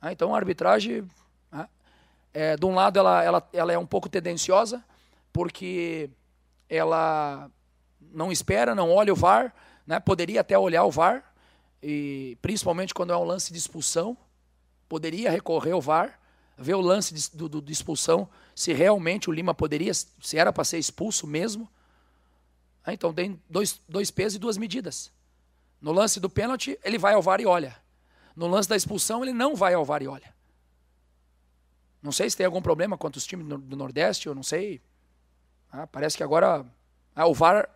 Ah, então a arbitragem, ah, é, de um lado, ela, ela, ela é um pouco tendenciosa, porque ela não espera, não olha o VAR, né? poderia até olhar o VAR, e principalmente quando é um lance de expulsão, poderia recorrer ao VAR, ver o lance de, do, de expulsão, se realmente o Lima poderia, se era para ser expulso mesmo. Ah, então tem dois, dois pesos e duas medidas. No lance do pênalti, ele vai ao VAR e olha. No lance da expulsão, ele não vai ao VAR e olha. Não sei se tem algum problema quanto os times do Nordeste, eu não sei. Ah, parece que agora ah, o VAR,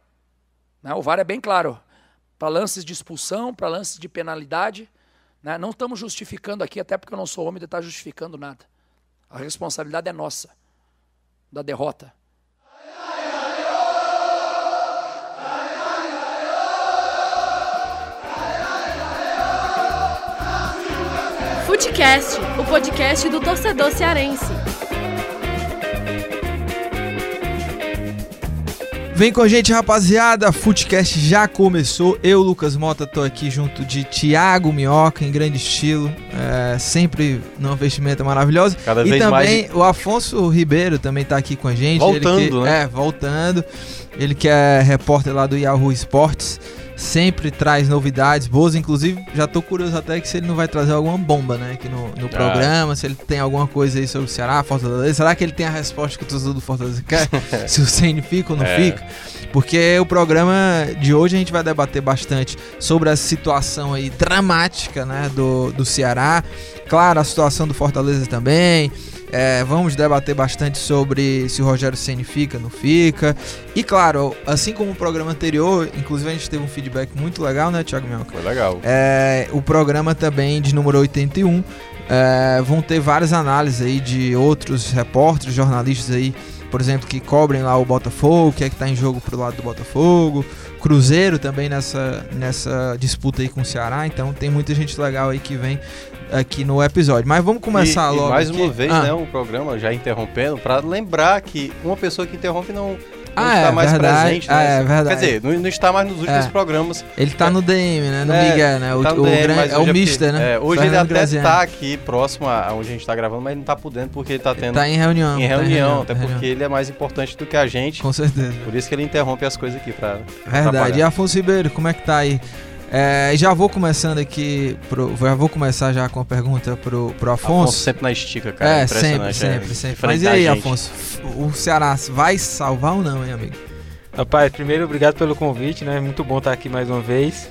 né, o VAR é bem claro. Para lances de expulsão, para lances de penalidade. Né, não estamos justificando aqui, até porque eu não sou homem de estar justificando nada. A responsabilidade é nossa, da derrota. Futecast, o podcast do torcedor cearense. Vem com a gente, rapaziada. Futecast já começou. Eu, Lucas Mota, tô aqui junto de Thiago Minhoca, em grande estilo. É, sempre numa vestimenta maravilhosa. Cada e vez também mais- o Afonso Ribeiro também tá aqui com a gente. Voltando, Ele que- né? É, voltando. Ele que é repórter lá do Yahoo Esportes. Sempre traz novidades boas, inclusive já tô curioso até que se ele não vai trazer alguma bomba, né, aqui no, no programa, se ele tem alguma coisa aí sobre o Ceará, Fortaleza. Será que ele tem a resposta que o torcedor do Fortaleza quer? se o Ceni fica ou não É. fica? Porque o programa de hoje a gente vai debater bastante sobre a situação aí dramática, né, do, do Ceará. Claro, a situação do Fortaleza também. É, vamos debater bastante sobre se o Rogério Ceni fica, não fica. E claro, assim como o programa anterior, inclusive a gente teve um feedback muito legal, né, Thiago Minhoca? Foi legal. É, o programa também de número 81 é, vão ter várias análises aí de outros repórteres, jornalistas aí, por exemplo, que cobrem lá o Botafogo, o que é que tá em jogo pro lado do Botafogo, Cruzeiro também nessa, nessa disputa aí com o Ceará, então tem muita gente legal aí que vem aqui no episódio. Mas vamos começar e, e logo mais aqui. uma vez, Ah. né, o programa já interrompendo, pra lembrar que uma pessoa que interrompe não, não Ah, está é mais verdade. presente. Ah, né? é verdade. Quer dizer, não, não está mais nos últimos É. programas. Ele tá no DM, né? No É, Miguel, né? O, Tá o DM, grande- é o hoje Mister, né? é, hoje ele Fernando até Graziani. está aqui próximo a onde a gente está gravando, mas não está podendo porque ele está tendo Tá em reunião. em tá reunião, até tá em porque ele é mais importante do que a gente. Com certeza. Por isso que ele interrompe as coisas aqui pra. Verdade. E Afonso Ribeiro, como é que tá aí? É, já vou começando aqui, pro, já vou começar já com a pergunta pro, pro Afonso. Afonso sempre na estica, cara. é, sempre, é. sempre, sempre. Diferente Mas e da aí. Afonso? O Ceará vai salvar ou não, hein, amigo? Rapaz, primeiro, obrigado pelo convite, né? Muito bom estar aqui mais uma vez.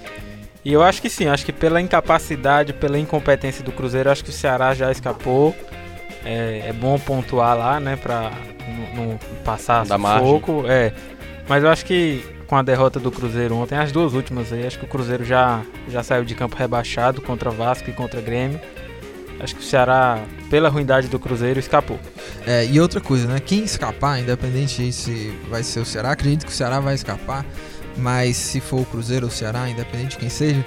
E eu acho que sim, acho que pela incapacidade, pela incompetência do Cruzeiro, acho que o Ceará já escapou. É, é bom pontuar lá, né? Pra não, não passar margem. sufoco. É. Mas eu acho que com a derrota do Cruzeiro ontem, as duas últimas aí, acho que o Cruzeiro já, já saiu de campo rebaixado contra Vasco e contra Grêmio. Acho que o Ceará, pela ruindade do Cruzeiro, escapou. É, e outra coisa, né? Quem escapar, independente se vai ser o Ceará, acredito que o Ceará vai escapar, mas se for o Cruzeiro ou o Ceará, independente de quem seja,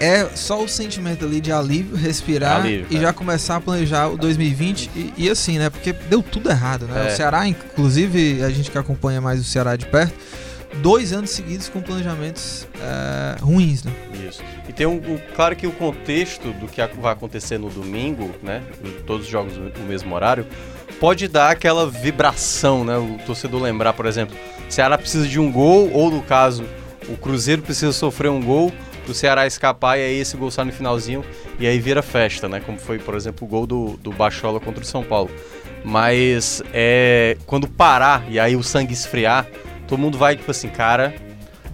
é só o sentimento ali de alívio, respirar Alívio, e cara. já começar a planejar o 2020 e, e assim, né? Porque deu tudo errado, né? É. O Ceará, inclusive, a gente que acompanha mais o Ceará de perto, dois anos seguidos com planejamentos é, ruins, né? Isso. E tem um, um- Claro que o contexto do que vai acontecer no domingo, né? Todos os jogos no mesmo horário, pode dar aquela vibração, né? O torcedor lembrar, por exemplo, o Ceará precisa de um gol, ou no caso, o Cruzeiro precisa sofrer um gol pro Ceará escapar e aí esse gol sai no finalzinho e aí vira festa, né? Como foi, por exemplo, o gol do, do Bachola contra o São Paulo. Mas é, quando parar e aí o sangue esfriar, todo mundo vai tipo assim, cara,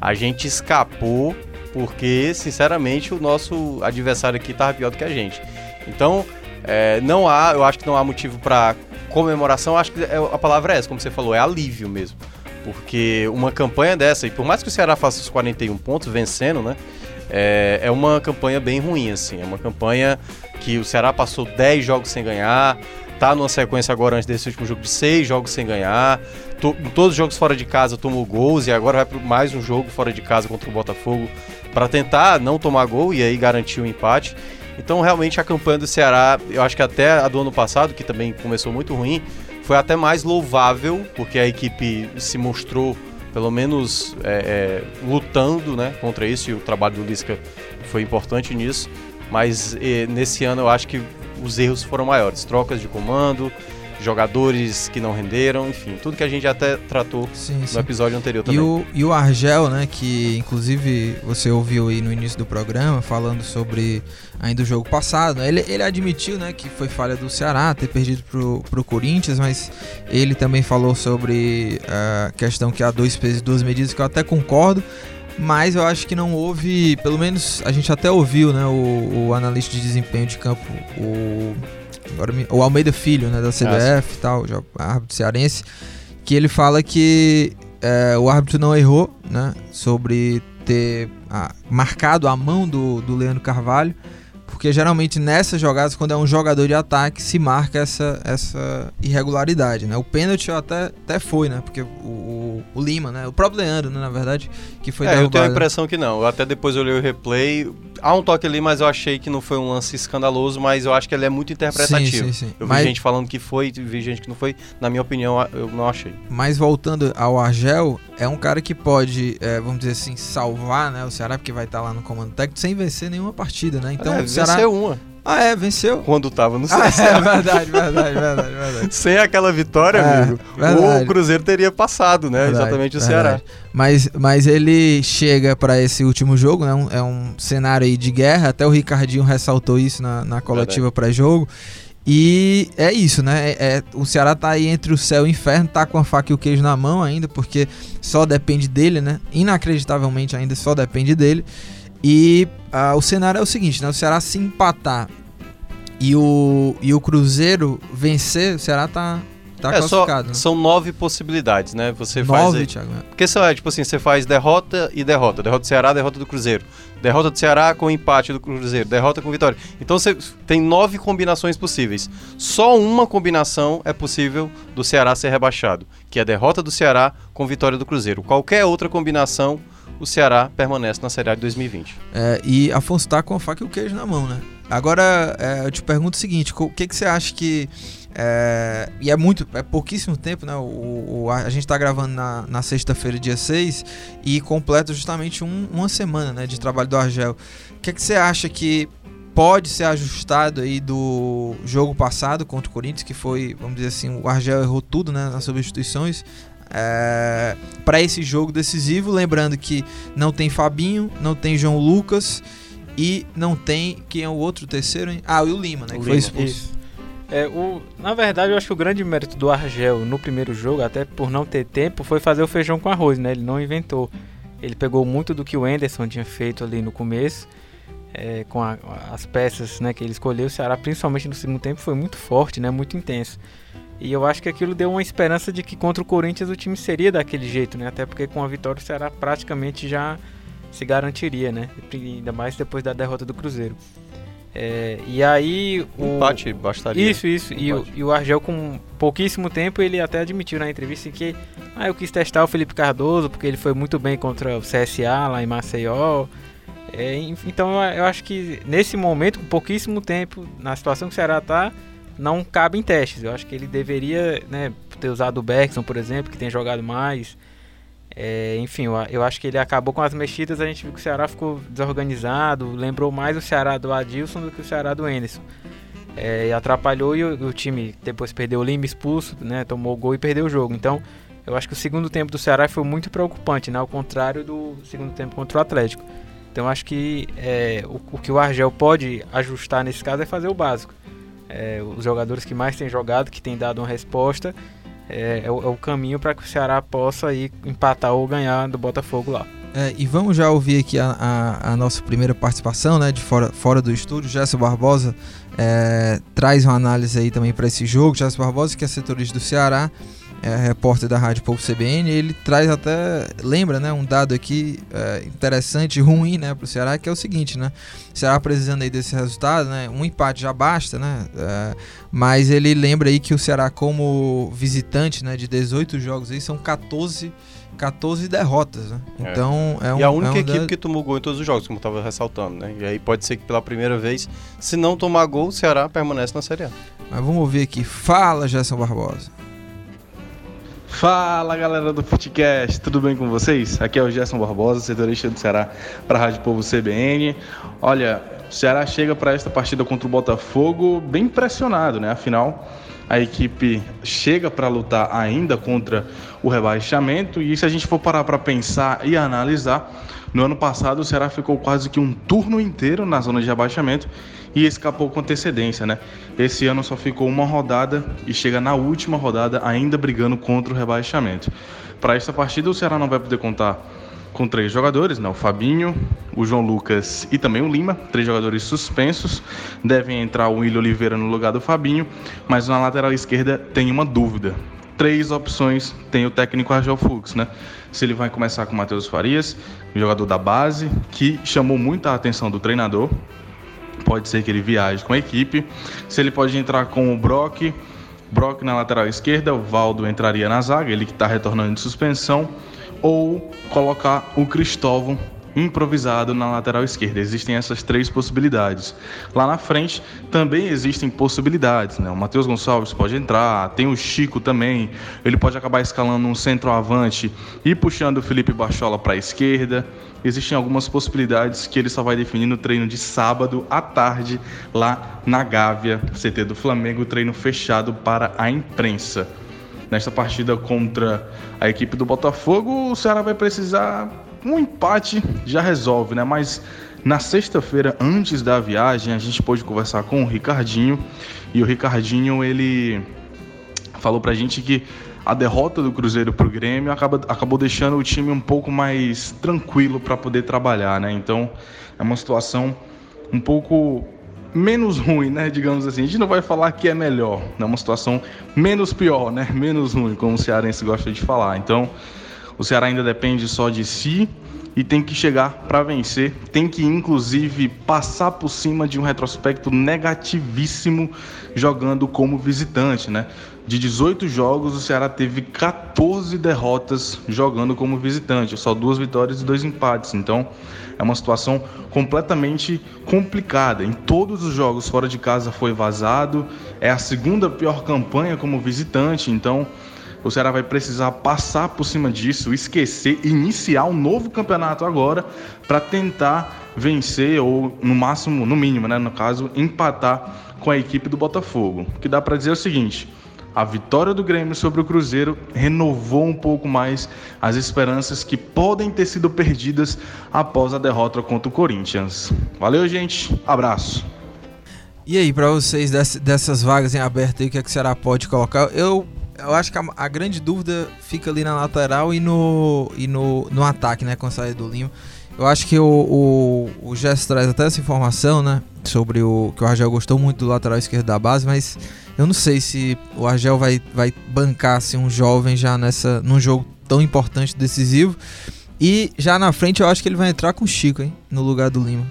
a gente escapou porque, sinceramente, o nosso adversário aqui tava pior do que a gente. Então, é, não há, eu acho que não há motivo para comemoração, acho que é- a palavra é essa, como você falou, é alívio mesmo. Porque uma campanha dessa, e por mais que o Ceará faça os 41 pontos vencendo, né? É, é uma campanha bem ruim, assim. É uma campanha que o Ceará passou 10 jogos sem ganhar, tá numa sequência agora antes desse último jogo de 6 jogos sem ganhar. Em todos os jogos fora de casa tomou gols e agora vai para mais um jogo fora de casa contra o Botafogo para tentar não tomar gol e aí garantir o empate. Então, realmente, a campanha do Ceará, eu acho que até a do ano passado, que também começou muito ruim, foi até mais louvável, porque a equipe se mostrou, pelo menos, é, é, lutando né, contra isso, e o trabalho do Lisca foi importante nisso. Mas eh, nesse ano eu acho que os erros foram maiores. Trocas de comando, jogadores que não renderam, enfim, tudo que a gente até tratou Sim, no sim. episódio anterior E também. o, e o Argel, né, que inclusive você ouviu aí no início do programa, falando sobre ainda o jogo passado, né, ele, ele admitiu, né, que foi falha do Ceará ter perdido pro, pro Corinthians, mas ele também falou sobre a questão que há dois pesos e duas medidas, que eu até concordo, mas eu acho que não houve, pelo menos a gente até ouviu, né, o, o analista de desempenho de campo, o, agora o Almeida Filho, né, da CBF e tal, já árbitro cearense, que ele fala que é, o árbitro não errou, né? Sobre ter ah, marcado a mão do, do Leandro Carvalho. Porque geralmente nessas jogadas, quando é um jogador de ataque, se marca essa, essa irregularidade, né? O pênalti até, até foi, né? Porque o, o, o Lima, né? O próprio Leandro, né? Na verdade, que foi é, eu tenho a derrubado. impressão que não. Eu até depois eu olhei o replay. Há um toque ali, mas eu achei que não foi um lance escandaloso, mas eu acho que ele é muito interpretativo. Sim, sim, sim. Eu vi Mas- gente falando que foi, vi gente que não foi. Na minha opinião, eu não achei. Mas voltando ao Argel, é um cara que pode, é, vamos dizer assim, salvar né, o Ceará, porque vai estar lá no comando técnico sem vencer nenhuma partida, né? Então é, o Ceará. venceu uma Ah, é, venceu. quando tava no Ah, CSA. é verdade, verdade, verdade, verdade. Sem aquela vitória, É, amigo, verdade. o Cruzeiro teria passado, né? Verdade, Exatamente o verdade. Ceará. Mas, mas ele chega para esse último jogo, né? um- é um cenário aí de guerra. Até o Ricardinho ressaltou isso na, na coletiva pré-jogo. E é isso, né? É, é- o Ceará tá aí entre o céu e o inferno, tá com a faca e o queijo na mão ainda, porque só depende dele, né? Inacreditavelmente ainda só depende dele. E ah, o cenário é o seguinte, né? O Ceará se empatar e o, e o Cruzeiro vencer, o Ceará tá, tá é, só, classificado. né? são nove possibilidades, né? Você faz. Nove, aí- Thiago. né? Porque só é tipo assim, você faz derrota e derrota. Derrota do Ceará, derrota do Cruzeiro. Derrota do Ceará com empate do Cruzeiro. Derrota com vitória. Então você tem nove combinações possíveis. Só uma combinação é possível do Ceará ser rebaixado, que é a derrota do Ceará com vitória do Cruzeiro. Qualquer outra combinação, o Ceará permanece na Série A de 2020. É, e Afonso tá com a faca e o queijo na mão, né? Agora, é, eu te pergunto o seguinte, o que, que você acha que... é, e é muito, é pouquíssimo tempo, né? O, o- a, gente tá gravando na, na sexta-feira, dia 6, e completa justamente um- uma semana né, de trabalho do Argel. O que, que você acha que pode ser ajustado aí do jogo passado contra o Corinthians, que foi, vamos dizer assim, o Argel errou tudo né, nas substituições, é, para esse jogo decisivo, lembrando que não tem Fabinho, não tem João Lucas e não tem quem é o outro terceiro, hein? Ah, e o Lima, né? O que foi Lima, expulso. Isso. É, o, na verdade, eu acho que o grande mérito do Argel no primeiro jogo, até por não ter tempo, foi fazer o feijão com arroz, né? Ele não inventou. Ele pegou muito do que o Enderson tinha feito ali no começo, é, com a- as peças né, que ele escolheu. O Ceará, principalmente no segundo tempo, foi muito forte, né? Muito intenso. E eu acho que aquilo deu uma esperança de que contra o Corinthians o time seria daquele jeito, né? Até porque com a vitória o Ceará praticamente já se garantiria, né? Ainda mais depois da derrota do Cruzeiro. É, e aí o Empate bastaria. isso, isso. E, o- e o Argel, com pouquíssimo tempo, ele até admitiu na entrevista que ah, eu quis testar o Felipe Cardoso, porque ele foi muito bem contra o CSA lá em Maceió. É, en- então eu, acho que nesse momento, com pouquíssimo tempo, na situação que o Ceará tá, não cabe em testes. Eu acho que ele deveria né, ter usado o Bergson, por exemplo, que tem jogado mais. É, enfim, eu, eu acho que ele acabou com as mexidas, a gente viu que o Ceará ficou desorganizado, lembrou mais o Ceará do Adilson do que o Ceará do Enderson. É, atrapalhou e o, o time depois perdeu o Lima expulso, né, tomou o gol e perdeu o jogo. Então, eu acho que o segundo tempo do Ceará foi muito preocupante, né, ao contrário do segundo tempo contra o Atlético. Então, acho que é, o, o que o Argel pode ajustar nesse caso é fazer o básico. É, os jogadores que mais têm jogado, que têm dado uma resposta, é, é o, é o caminho para que o Ceará possa ir empatar ou ganhar do Botafogo lá. É, e vamos já ouvir aqui a, a- a nossa primeira participação, né, de fora, fora do estúdio. Gerson Barbosa é, traz uma análise aí também para esse jogo. Gerson Barbosa, que é setorista do Ceará, é repórter da Rádio Povo CBN, ele traz até, lembra, né, um dado aqui é, interessante, ruim, né, para o Ceará, que é o seguinte, né, o Ceará precisando aí desse resultado, né, um empate já basta, né, é, mas ele lembra aí que o Ceará como visitante, né, de 18 jogos aí, são 14 14 derrotas, né? É. Então é um e a única é um equipe da- que tomou gol em todos os jogos, como eu tava ressaltando, né? E aí pode ser que pela primeira vez, se não tomar gol, o Ceará permanece na Série A. Mas vamos ouvir aqui. Fala, Gerson Barbosa. Fala galera do Footcast, tudo bem com vocês? Aqui é o Gerson Barbosa, setorista do Ceará para a Rádio Povo CBN. Olha, O Ceará chega para esta partida contra o Botafogo bem pressionado, né? Afinal, a equipe chega para lutar ainda contra o rebaixamento e se a gente for parar para pensar e analisar, no ano passado o Ceará ficou quase que um turno inteiro na zona de rebaixamento e escapou com antecedência, né? Esse ano só ficou uma rodada e chega na última rodada ainda brigando contra o rebaixamento. Para esta partida o Ceará não vai poder contar com três jogadores, né? o Fabinho, o João Lucas e também o Lima, três jogadores suspensos. Devem entrar o William Oliveira no lugar do Fabinho, mas na lateral esquerda tem uma dúvida. Três opções tem o técnico Argel Fux, né? Se ele vai começar com o Matheus Farias, jogador da base, que chamou muita atenção do treinador. Pode ser que ele viaje com a equipe. Se ele pode entrar com o Brock, Brock na lateral esquerda, o Valdo entraria na zaga, ele que está retornando de suspensão ou colocar o Cristóvão improvisado na lateral esquerda. Existem essas três possibilidades. Lá na frente também existem possibilidades, né? O Matheus Gonçalves pode entrar, tem o Chico também. Ele pode acabar escalando um centroavante e puxando o Felipe Bachola para a esquerda. Existem algumas possibilidades que ele só vai definir no treino de sábado à tarde lá na Gávea, CT do Flamengo, treino fechado para a imprensa nesta partida contra a equipe do Botafogo, o Ceará vai precisar um empate já resolve, né? Mas na sexta-feira, antes da viagem, a gente pôde conversar com o Ricardinho e o Ricardinho ele falou pra gente que a derrota do Cruzeiro pro Grêmio acaba, acabou deixando o time um pouco mais tranquilo para poder trabalhar, né? Então é uma situação um pouco menos ruim, né? Digamos assim. A gente não vai falar que é melhor, é uma situação menos pior, né? Menos ruim, como o cearense gosta de falar. Então, o Ceará ainda depende só de si e tem que chegar para vencer, tem que inclusive passar por cima de um retrospecto negativíssimo jogando como visitante, né? De 18 jogos, o Ceará teve 14 derrotas jogando como visitante, só duas vitórias e dois empates. Então, é uma situação completamente complicada. Em todos os jogos fora de casa foi vazado, é a segunda pior campanha como visitante, então o Ceará vai precisar passar por cima disso, esquecer, iniciar um novo campeonato agora para tentar vencer ou no máximo, no mínimo, né, no caso, empatar com a equipe do Botafogo. O que dá para dizer é o seguinte: a vitória do Grêmio sobre o Cruzeiro renovou um pouco mais as esperanças que podem ter sido perdidas após a derrota contra o Corinthians. Valeu, gente. Abraço. E aí, para vocês dessas vagas em aberto aí, o que, é que será pode colocar? Eu eu acho que a, a, grande dúvida fica ali na lateral e no, e no, no ataque, né, com a saída do Lima. Eu acho que o, o, o Jess traz até essa informação, né, sobre o que o Argel gostou muito do lateral esquerdo da base, mas eu não sei se o Argel vai, vai bancar assim, um jovem já nessa, num jogo tão importante, decisivo. E já na frente eu acho que ele vai entrar com o Chico, hein, no lugar do Lima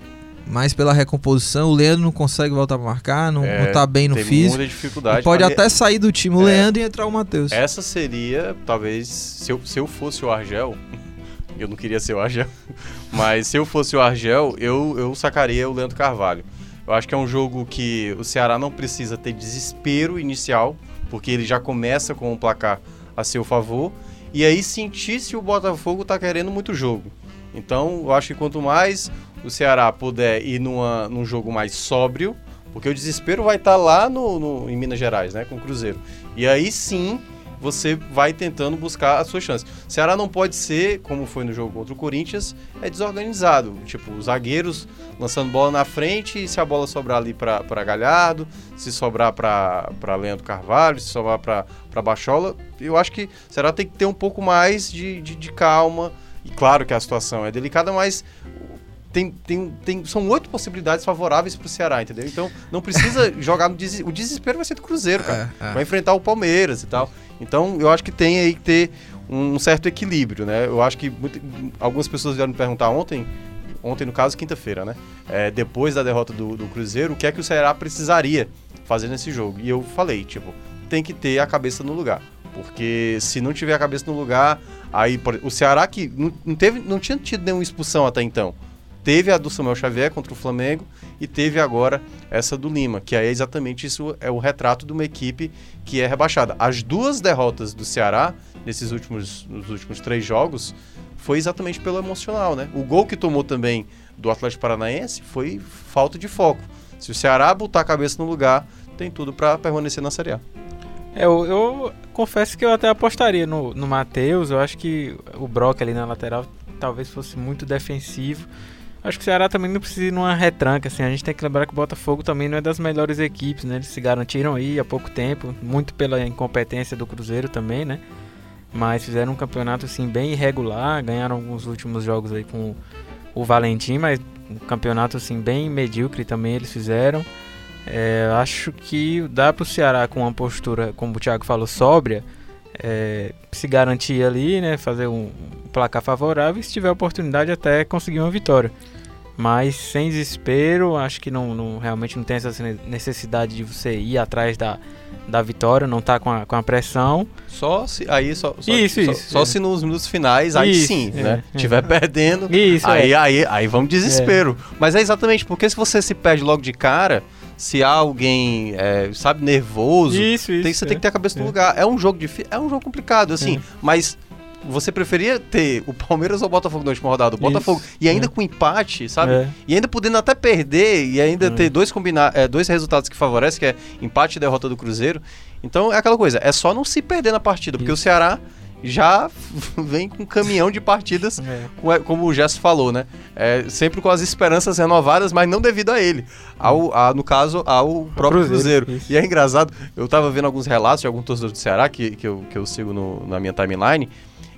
mais pela recomposição. O Leandro não consegue voltar para marcar, não, é, não tá bem no físico. Muita dificuldade. pode até sair do time o é, Leandro e entrar o Matheus. Essa seria, talvez, se eu, se eu fosse o Argel, eu não queria ser o Argel, mas se eu fosse o Argel, eu, eu sacaria o Leandro Carvalho. Eu acho que é um jogo que o Ceará não precisa ter desespero inicial, porque ele já começa com o placar a seu favor, e aí sentir se o Botafogo tá querendo muito jogo. Então, eu acho que quanto mais o Ceará puder ir numa, num jogo mais sóbrio, porque o desespero vai estar tá lá no, no, em Minas Gerais, né, com o Cruzeiro. E aí sim você vai tentando buscar as suas chances. O Ceará não pode ser, como foi no jogo contra o Corinthians, é desorganizado. Tipo, os zagueiros lançando bola na frente e se a bola sobrar ali para Galhardo, se sobrar para Leandro Carvalho, se sobrar para Bachola, eu acho que o Ceará tem que ter um pouco mais de, de, de calma. E claro que a situação é delicada, mas tem, tem, tem, são oito possibilidades favoráveis para o Ceará, entendeu? Então não precisa jogar no desespero. O desespero vai ser do Cruzeiro, cara. É, é. Vai enfrentar o Palmeiras e tal. Então eu acho que tem aí que ter um certo equilíbrio, né? Eu acho que muito, algumas pessoas vieram me perguntar ontem, ontem no caso, quinta-feira, né? É, depois da derrota do, do Cruzeiro, o que é que o Ceará precisaria fazer nesse jogo? E eu falei, tipo, tem que ter a cabeça no lugar. Porque se não tiver a cabeça no lugar, aí o Ceará que não, teve, não tinha tido nenhuma expulsão até então. Teve a do Samuel Xavier contra o Flamengo e teve agora essa do Lima, que é exatamente isso, é o retrato de uma equipe que é rebaixada. As duas derrotas do Ceará nesses últimos, nos últimos três jogos foi exatamente pelo emocional, né? O gol que tomou também do Atlético Paranaense foi falta de foco. Se o Ceará botar a cabeça no lugar, tem tudo para permanecer na Série A. É, eu, eu, confesso que eu até apostaria no, no Matheus. Eu acho que o Brock ali na lateral talvez fosse muito defensivo. Acho que o Ceará também não precisa ir numa retranca, assim. A gente tem que lembrar que o Botafogo também não é das melhores equipes, né? Eles se garantiram aí há pouco tempo, muito pela incompetência do Cruzeiro também, né? Mas fizeram um campeonato, assim, bem irregular. Ganharam alguns últimos jogos aí com o Valentim, mas um campeonato, assim, bem medíocre também eles fizeram. É, acho que dá para o Ceará com uma postura, como o Thiago falou, sóbria, é, se garantir ali, né, fazer um placar favorável e se tiver oportunidade até conseguir uma vitória. Mas sem desespero, acho que não, não, realmente não tem essa necessidade de você ir atrás da, da vitória, não tá com a, com a pressão. Só se aí só, só isso, só, isso, só é. se nos minutos finais, aí Isso, sim, é, né? é. Tiver perdendo, Isso, aí, é. aí, aí vamos desespero. Mas é exatamente porque se você se perde logo de cara, se há alguém, é, sabe, nervoso, Isso, isso. tem, você é. tem que ter a cabeça no é. lugar. É um jogo difícil, é um jogo complicado, assim, É. mas você preferia ter o Palmeiras ou o Botafogo na última rodada? O Botafogo. Isso, E ainda é. com empate, sabe? É. E ainda podendo até perder e ainda É. ter dois, combina é, dois resultados que favorecem, que é empate e derrota do Cruzeiro. Então é aquela coisa, é só não se perder na partida, porque Isso. o Ceará já vem com um caminhão de partidas, É. com- como o Gesso falou, né? É, sempre com as esperanças renovadas, mas não devido a ele. Ao, a- no caso, ao próprio Cruzeiro, Cruzeiro. E é engraçado, eu tava vendo alguns relatos de algum torcedor do Ceará que, que, eu, que eu sigo no- na minha timeline.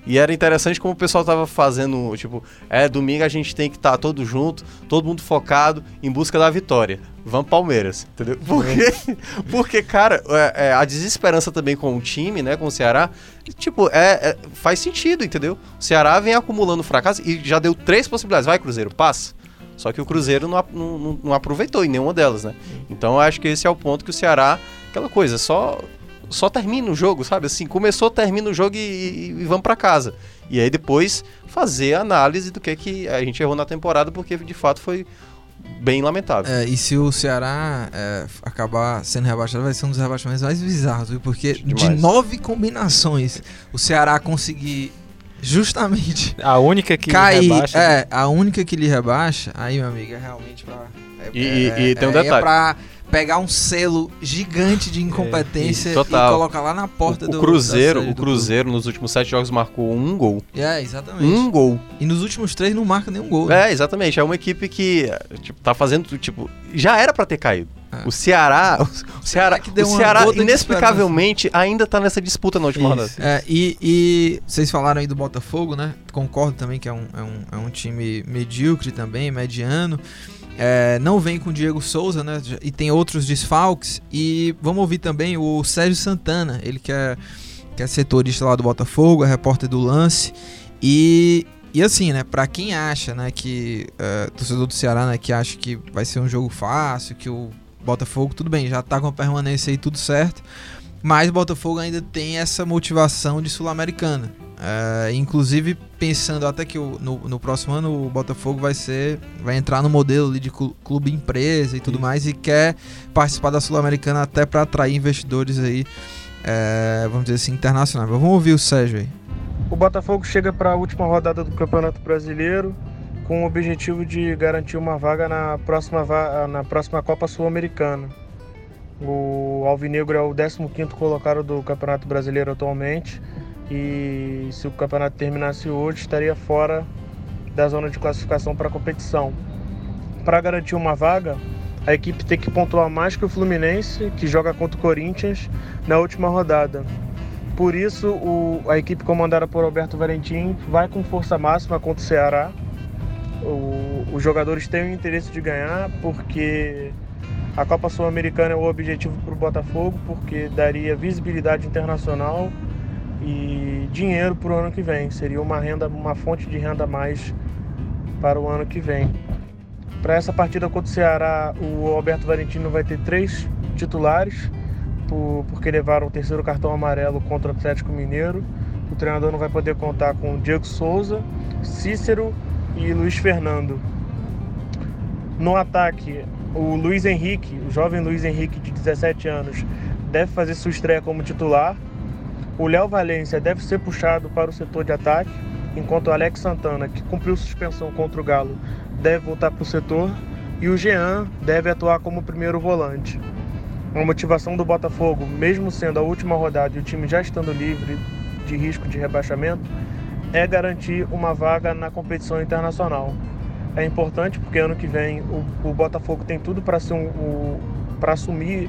E era interessante como o pessoal tava fazendo, tipo, é, domingo a gente tem que estar todo junto, todo mundo focado em busca da vitória. Vamos Palmeiras, entendeu? Porque, porque cara, é, é, a desesperança também com o time, né, com o Ceará, tipo, é, é- faz sentido, entendeu? O Ceará vem acumulando fracasso e já deu três possibilidades. Vai, Cruzeiro, passa. Só que o Cruzeiro não, não, não- não aproveitou em nenhuma delas, né? Então eu acho que esse é o ponto que o Ceará, aquela coisa, só só termina o jogo, sabe? Assim, começou, termina o jogo e, e- e vamos pra casa. E aí depois fazer a análise do que que a gente errou na temporada, porque de fato foi bem lamentável. É, e se o Ceará é, acabar sendo rebaixado, vai ser um dos rebaixamentos mais bizarros, viu? Porque de Demais. nove combinações, o Ceará conseguir justamente A única que cair, rebaixa. é, a única que lhe rebaixa, aí, meu amigo, é realmente pra. é- E- e- é- e tem um é- detalhe. É pegar um selo gigante de incompetência isso, total. e colocar lá na porta o, do o Cruzeiro, o Cruzeiro nos últimos sete jogos marcou um gol. É, exatamente. Um gol. E nos últimos três não marca nenhum gol. né? É, exatamente. É uma equipe que tipo, tá fazendo, tipo, já era pra ter caído. É. O Ceará, o Ceará, que deu o Ceará inexplicavelmente ainda tá nessa disputa na última rodada. É, e, e vocês falaram aí do Botafogo, né? Concordo também que é um, é um, é um time medíocre também, mediano. É, não vem com o Diego Souza, né? E tem outros desfalques. E vamos ouvir também o Sérgio Santana, ele que é, que é setorista lá do Botafogo, é repórter do lance. E, e assim, né? Pra quem acha, né, que. é, torcedor do Ceará, né, que acha que vai ser um jogo fácil, que o Botafogo, tudo bem, já tá com a permanência aí tudo certo. Mas o Botafogo ainda tem essa motivação de Sul-Americana. É, inclusive pensando até que o- no, no próximo ano o Botafogo vai ser vai entrar no modelo ali de clu- clube empresa e tudo Isso. mais e quer participar da Sul-Americana até para atrair investidores aí é, vamos dizer assim internacionais. Mas vamos ouvir o Sérgio aí. O Botafogo chega para a última rodada do Campeonato Brasileiro com o objetivo de garantir uma vaga na próxima, va- na próxima Copa Sul-Americana. O Alvinegro é o 15º colocado do Campeonato Brasileiro atualmente e se o campeonato terminasse hoje estaria fora da zona de classificação para a competição. Para garantir uma vaga, a equipe tem que pontuar mais que o Fluminense, que joga contra o Corinthians na última rodada. Por isso, o- a equipe comandada por Alberto Valentim vai com força máxima contra o Ceará. O- os jogadores têm o interesse de ganhar, porque a Copa Sul-Americana é o objetivo para o Botafogo, porque daria visibilidade internacional e dinheiro para o ano que vem. Seria uma renda, uma fonte de renda a mais para o ano que vem. Para essa partida contra o Ceará, o Alberto Valentino vai ter três titulares, por- porque levaram o terceiro cartão amarelo contra o Atlético Mineiro. O treinador não vai poder contar com Diego Souza, Cícero e Luiz Fernando. No ataque, o Luiz Henrique, o jovem Luiz Henrique de 17 anos, deve fazer sua estreia como titular. O Léo Valência deve ser puxado para o setor de ataque enquanto o Alex Santana, que cumpriu suspensão contra o Galo, deve voltar para o setor e o Jean deve atuar como primeiro volante. A motivação do Botafogo, mesmo sendo a última rodada e o time já estando livre de risco de rebaixamento, é garantir uma vaga na competição internacional. É importante porque ano que vem o, o Botafogo tem tudo para um, assumir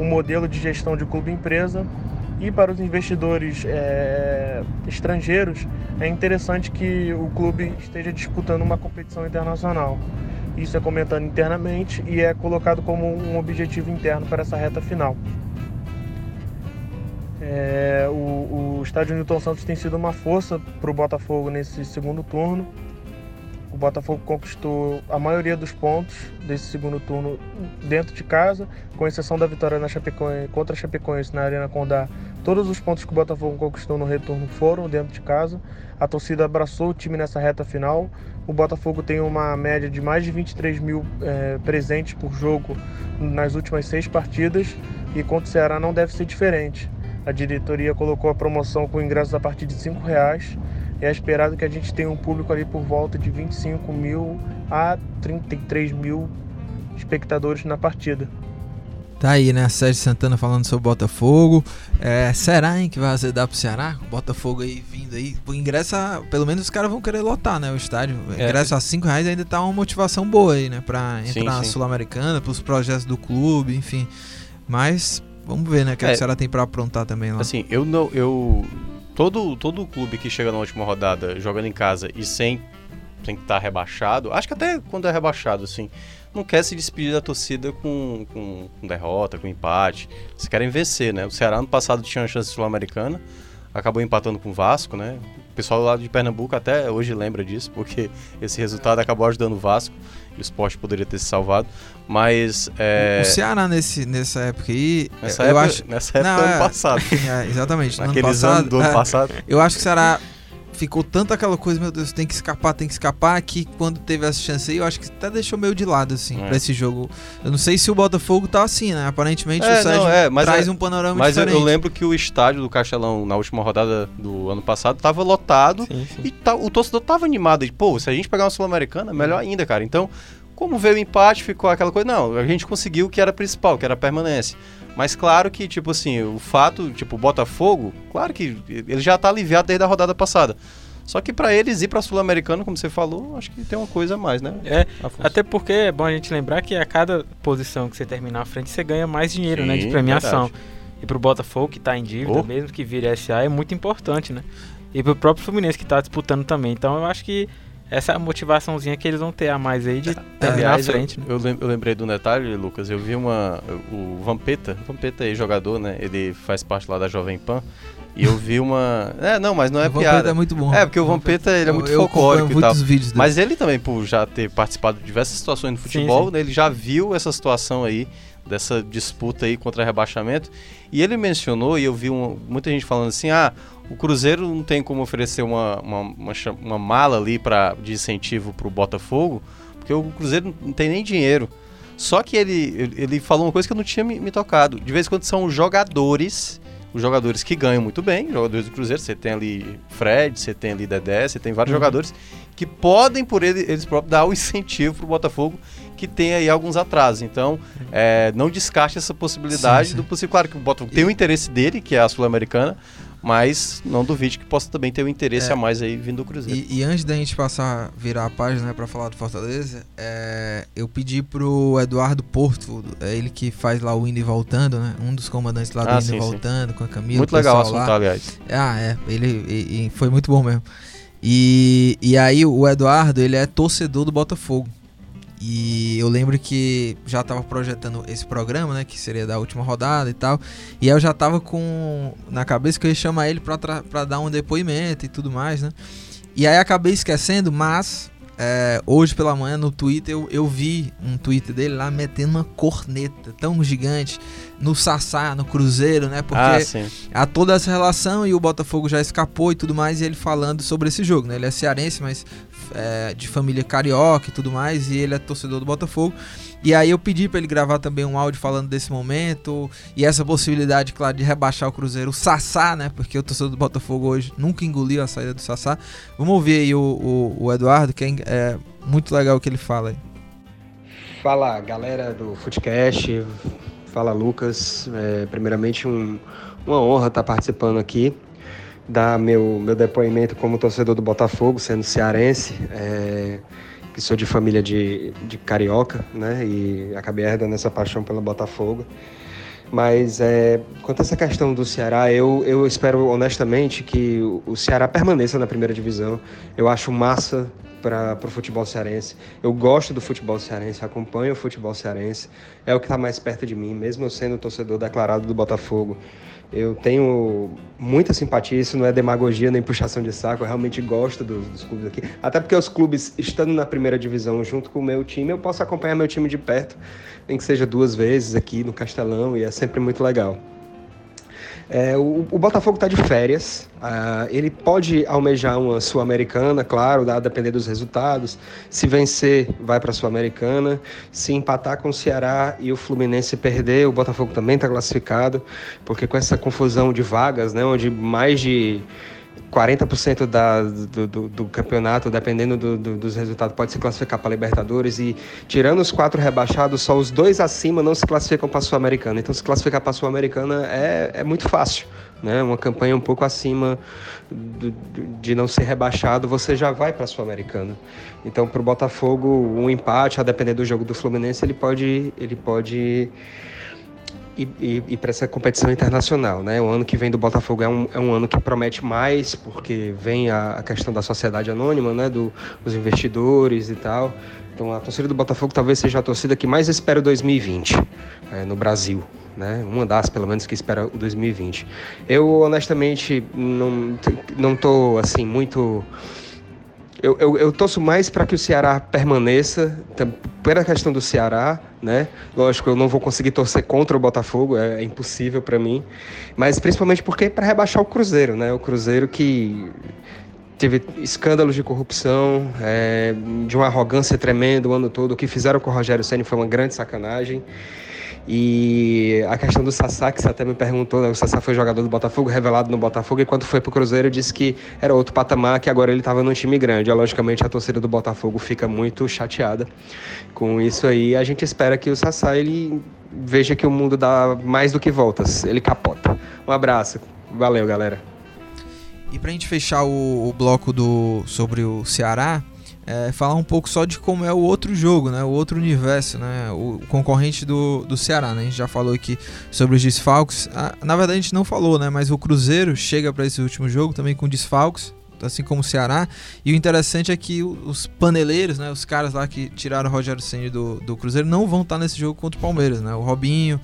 o modelo de gestão de clube-empresa e para os investidores é, estrangeiros é interessante que o clube esteja disputando uma competição internacional. Isso é comentado internamente e é colocado como um objetivo interno para essa reta final. É, o, o estádio Newton Santos tem sido uma força para o Botafogo nesse segundo turno. O Botafogo conquistou a maioria dos pontos desse segundo turno dentro de casa, com exceção da vitória na Chapecoense, contra a Chapecoense na Arena Condá. Todos os pontos que o Botafogo conquistou no retorno foram dentro de casa. A torcida abraçou o time nessa reta final. O Botafogo tem uma média de mais de 23 mil é, presentes por jogo nas últimas seis partidas e contra o Ceará não deve ser diferente. A diretoria colocou a promoção com ingressos a partir de R$ reais. É esperado que a gente tenha um público ali por volta de 25 mil a 33 mil espectadores na partida. Tá aí, né? Sérgio Santana falando sobre o Botafogo. É, será, hein, que vai azedar pro Ceará? O Botafogo aí vindo aí. O ingresso, pelo menos os caras vão querer lotar, né? O estádio. O é. ingresso a 5 reais ainda tá uma motivação boa aí, né? Pra entrar sim, na Sul-Americana, pros projetos do clube, enfim. Mas vamos ver, né? O que, é, que o Ceará tem pra aprontar também lá. Assim, eu não. Eu, todo, todo clube que chega na última rodada jogando em casa e sem, sem estar tá rebaixado, acho que até quando é rebaixado, assim não quer se despedir da torcida com, com, com derrota, com empate. Eles querem vencer, né? O Ceará no passado tinha uma chance sul-americana, acabou empatando com o Vasco, né? O pessoal lá de Pernambuco até hoje lembra disso, porque esse resultado acabou ajudando o Vasco e o esporte poderia ter se salvado. Mas. É... O Ceará nesse, nessa época aí. Nessa época, acho... nessa época do ano é, passado. É, exatamente. Naqueles anos do ano passado. Eu acho que o Ceará ficou tanto aquela coisa, meu Deus, tem que escapar, tem que escapar, que quando teve essa chance aí, eu acho que até deixou meio de lado, assim, é. pra esse jogo. Eu não sei se o Botafogo tá assim, né? Aparentemente é, o Sérgio não, é, traz é, um panorama mas diferente. Mas eu, lembro que o estádio do Castelão, na última rodada do ano passado, tava lotado sim, sim. e tá, o torcedor tava animado. E, pô, se a gente pegar uma Sul-Americana, melhor ainda, cara. Então, como veio o empate, ficou aquela coisa, não, a gente conseguiu o que era principal, que era a permanência. Mas claro que, tipo assim, o fato, tipo, o Botafogo, claro que ele já tá aliviado desde a rodada passada. Só que para eles ir para Sul-Americano, como você falou, acho que tem uma coisa a mais, né? É, até porque é bom a gente lembrar que a cada posição que você terminar à frente, você ganha mais dinheiro, Sim, né, de premiação. Verdade. E pro Botafogo que tá em dívida, oh. mesmo que vire SA, é muito importante, né? E pro próprio Fluminense que tá disputando também. Então eu acho que essa é a motivaçãozinha que eles vão ter a mais aí de é, terminar à frente. Eu, né? eu, lembrei do detalhe, Lucas, eu vi uma. O Vampeta, Vampeta aí, jogador, né? Ele faz parte lá da Jovem Pan. E eu vi uma. É, não, mas não é o piada. Vampeta é muito bom. É, porque o Vampeta ele é muito eu, folclórico eu e tal. Vídeos dele. Mas ele também, por já ter participado de diversas situações no futebol, sim, sim. Né, ele já viu essa situação aí, dessa disputa aí contra rebaixamento. E ele mencionou, e eu vi uma, muita gente falando assim: ah, o Cruzeiro não tem como oferecer uma, uma, uma, uma mala ali pra, de incentivo pro Botafogo, porque o Cruzeiro não tem nem dinheiro. Só que ele, ele falou uma coisa que eu não tinha me, me tocado. De vez em quando são jogadores os jogadores que ganham muito bem, jogadores do Cruzeiro, você tem ali Fred, você tem ali Dedé, você tem vários uhum. jogadores que podem, por ele, eles próprios, dar o incentivo para o Botafogo que tem aí alguns atrasos. Então, é, não descarte essa possibilidade sim, sim. do possível. Claro que o Botafogo tem o interesse dele, que é a Sul-Americana, mas não duvide que possa também ter um interesse é, a mais aí vindo do Cruzeiro. E, e, antes da gente passar, virar a página né, para falar do Fortaleza, é, eu pedi pro Eduardo Porto, é ele que faz lá o Indo e Voltando, né? Um dos comandantes lá do ah, Indo sim, e Voltando, sim. com a Camila. Muito legal o assunto, lá. aliás. Ah, é, ele e, e foi muito bom mesmo. E, e aí o Eduardo, ele é torcedor do Botafogo. E eu lembro que já estava projetando esse programa, né? Que seria da última rodada e tal. E eu já estava com na cabeça que eu ia chamar ele para dar um depoimento e tudo mais, né? E aí acabei esquecendo, mas é, hoje pela manhã no Twitter eu, eu vi um tweet dele lá metendo uma corneta tão gigante no Sassá, no Cruzeiro, né? Porque ah, há toda essa relação e o Botafogo já escapou e tudo mais, e ele falando sobre esse jogo, né? Ele é cearense, mas é, de família carioca e tudo mais, e ele é torcedor do Botafogo. E aí eu pedi para ele gravar também um áudio falando desse momento e essa possibilidade, claro, de rebaixar o Cruzeiro, o Sassá, né? Porque o torcedor do Botafogo hoje nunca engoliu a saída do Sassá. Vamos ouvir aí o, o, o Eduardo, que é, é muito legal o que ele fala aí. Fala galera do Footcast, fala Lucas. É, primeiramente, um, uma honra estar participando aqui, dar meu, meu depoimento como torcedor do Botafogo, sendo cearense, é, que sou de família de, de carioca, né? E acabei herdando essa paixão pelo Botafogo. Mas é, quanto a essa questão do Ceará, eu, eu espero honestamente que o Ceará permaneça na primeira divisão. Eu acho massa para o futebol cearense. Eu gosto do futebol cearense, acompanho o futebol cearense, é o que está mais perto de mim, mesmo sendo torcedor declarado do Botafogo. Eu tenho muita simpatia, isso não é demagogia nem puxação de saco, eu realmente gosto dos, dos clubes aqui. Até porque os clubes, estando na primeira divisão junto com o meu time, eu posso acompanhar meu time de perto, nem que seja duas vezes aqui no Castelão, e é sempre muito legal. É, o, o, Botafogo está de férias. Uh, ele pode almejar uma Sul-Americana, claro, dá a depender dos resultados. Se vencer, vai para a Sul-Americana. Se empatar com o Ceará e o Fluminense perder, o Botafogo também está classificado, porque com essa confusão de vagas, né, onde mais de 40% da, do, do, do, campeonato, dependendo do, dos resultados, pode se classificar para Libertadores e tirando os quatro rebaixados, só os dois acima não se classificam para a Sul-Americana. Então, se classificar para a Sul-Americana é, é muito fácil. Né? Uma campanha um pouco acima de não ser rebaixado, você já vai para a Sul-Americana. Então, para o Botafogo, um empate, a depender do jogo do Fluminense, ele pode, ele pode e, e, e para essa competição internacional. Né? O ano que vem do Botafogo é um, é um ano que promete mais, porque vem a, a questão da sociedade anônima, né? Do, dos investidores e tal. Então a torcida do Botafogo talvez seja a torcida que mais espera o 2020 é, no Brasil. Né? Uma das, pelo menos, que espera o 2020. Eu, honestamente, não, não tô, assim, muito eu, eu, eu torço mais para que o Ceará permaneça, pela questão do Ceará, né? Lógico, eu não vou conseguir torcer contra o Botafogo, é, é impossível para mim, mas principalmente porque é para rebaixar o Cruzeiro, né? O Cruzeiro que teve escândalos de corrupção, é, de uma arrogância tremenda o ano todo. O que fizeram com o Rogério Ceni foi uma grande sacanagem. E a questão do Sassá, que você até me perguntou, né? o Sassá foi jogador do Botafogo, revelado no Botafogo, e quando foi pro Cruzeiro disse que era outro patamar, que agora ele estava num time grande. E, logicamente a torcida do Botafogo fica muito chateada com isso aí. A gente espera que o Sassá ele veja que o mundo dá mais do que voltas, ele capota. Um abraço, valeu galera. E pra gente fechar o, o bloco do sobre o Ceará, é, falar um pouco só de como é o outro jogo, né? O outro universo, né? O concorrente do, do Ceará, né? A gente já falou aqui sobre os desfalques. Ah, na verdade a gente não falou, né? Mas o Cruzeiro chega para esse último jogo também com desfalques, assim como o Ceará. E o interessante é que os paneleiros, né? Os caras lá que tiraram o Rogério Ceni do, do Cruzeiro não vão estar nesse jogo contra o Palmeiras, né? O Robinho,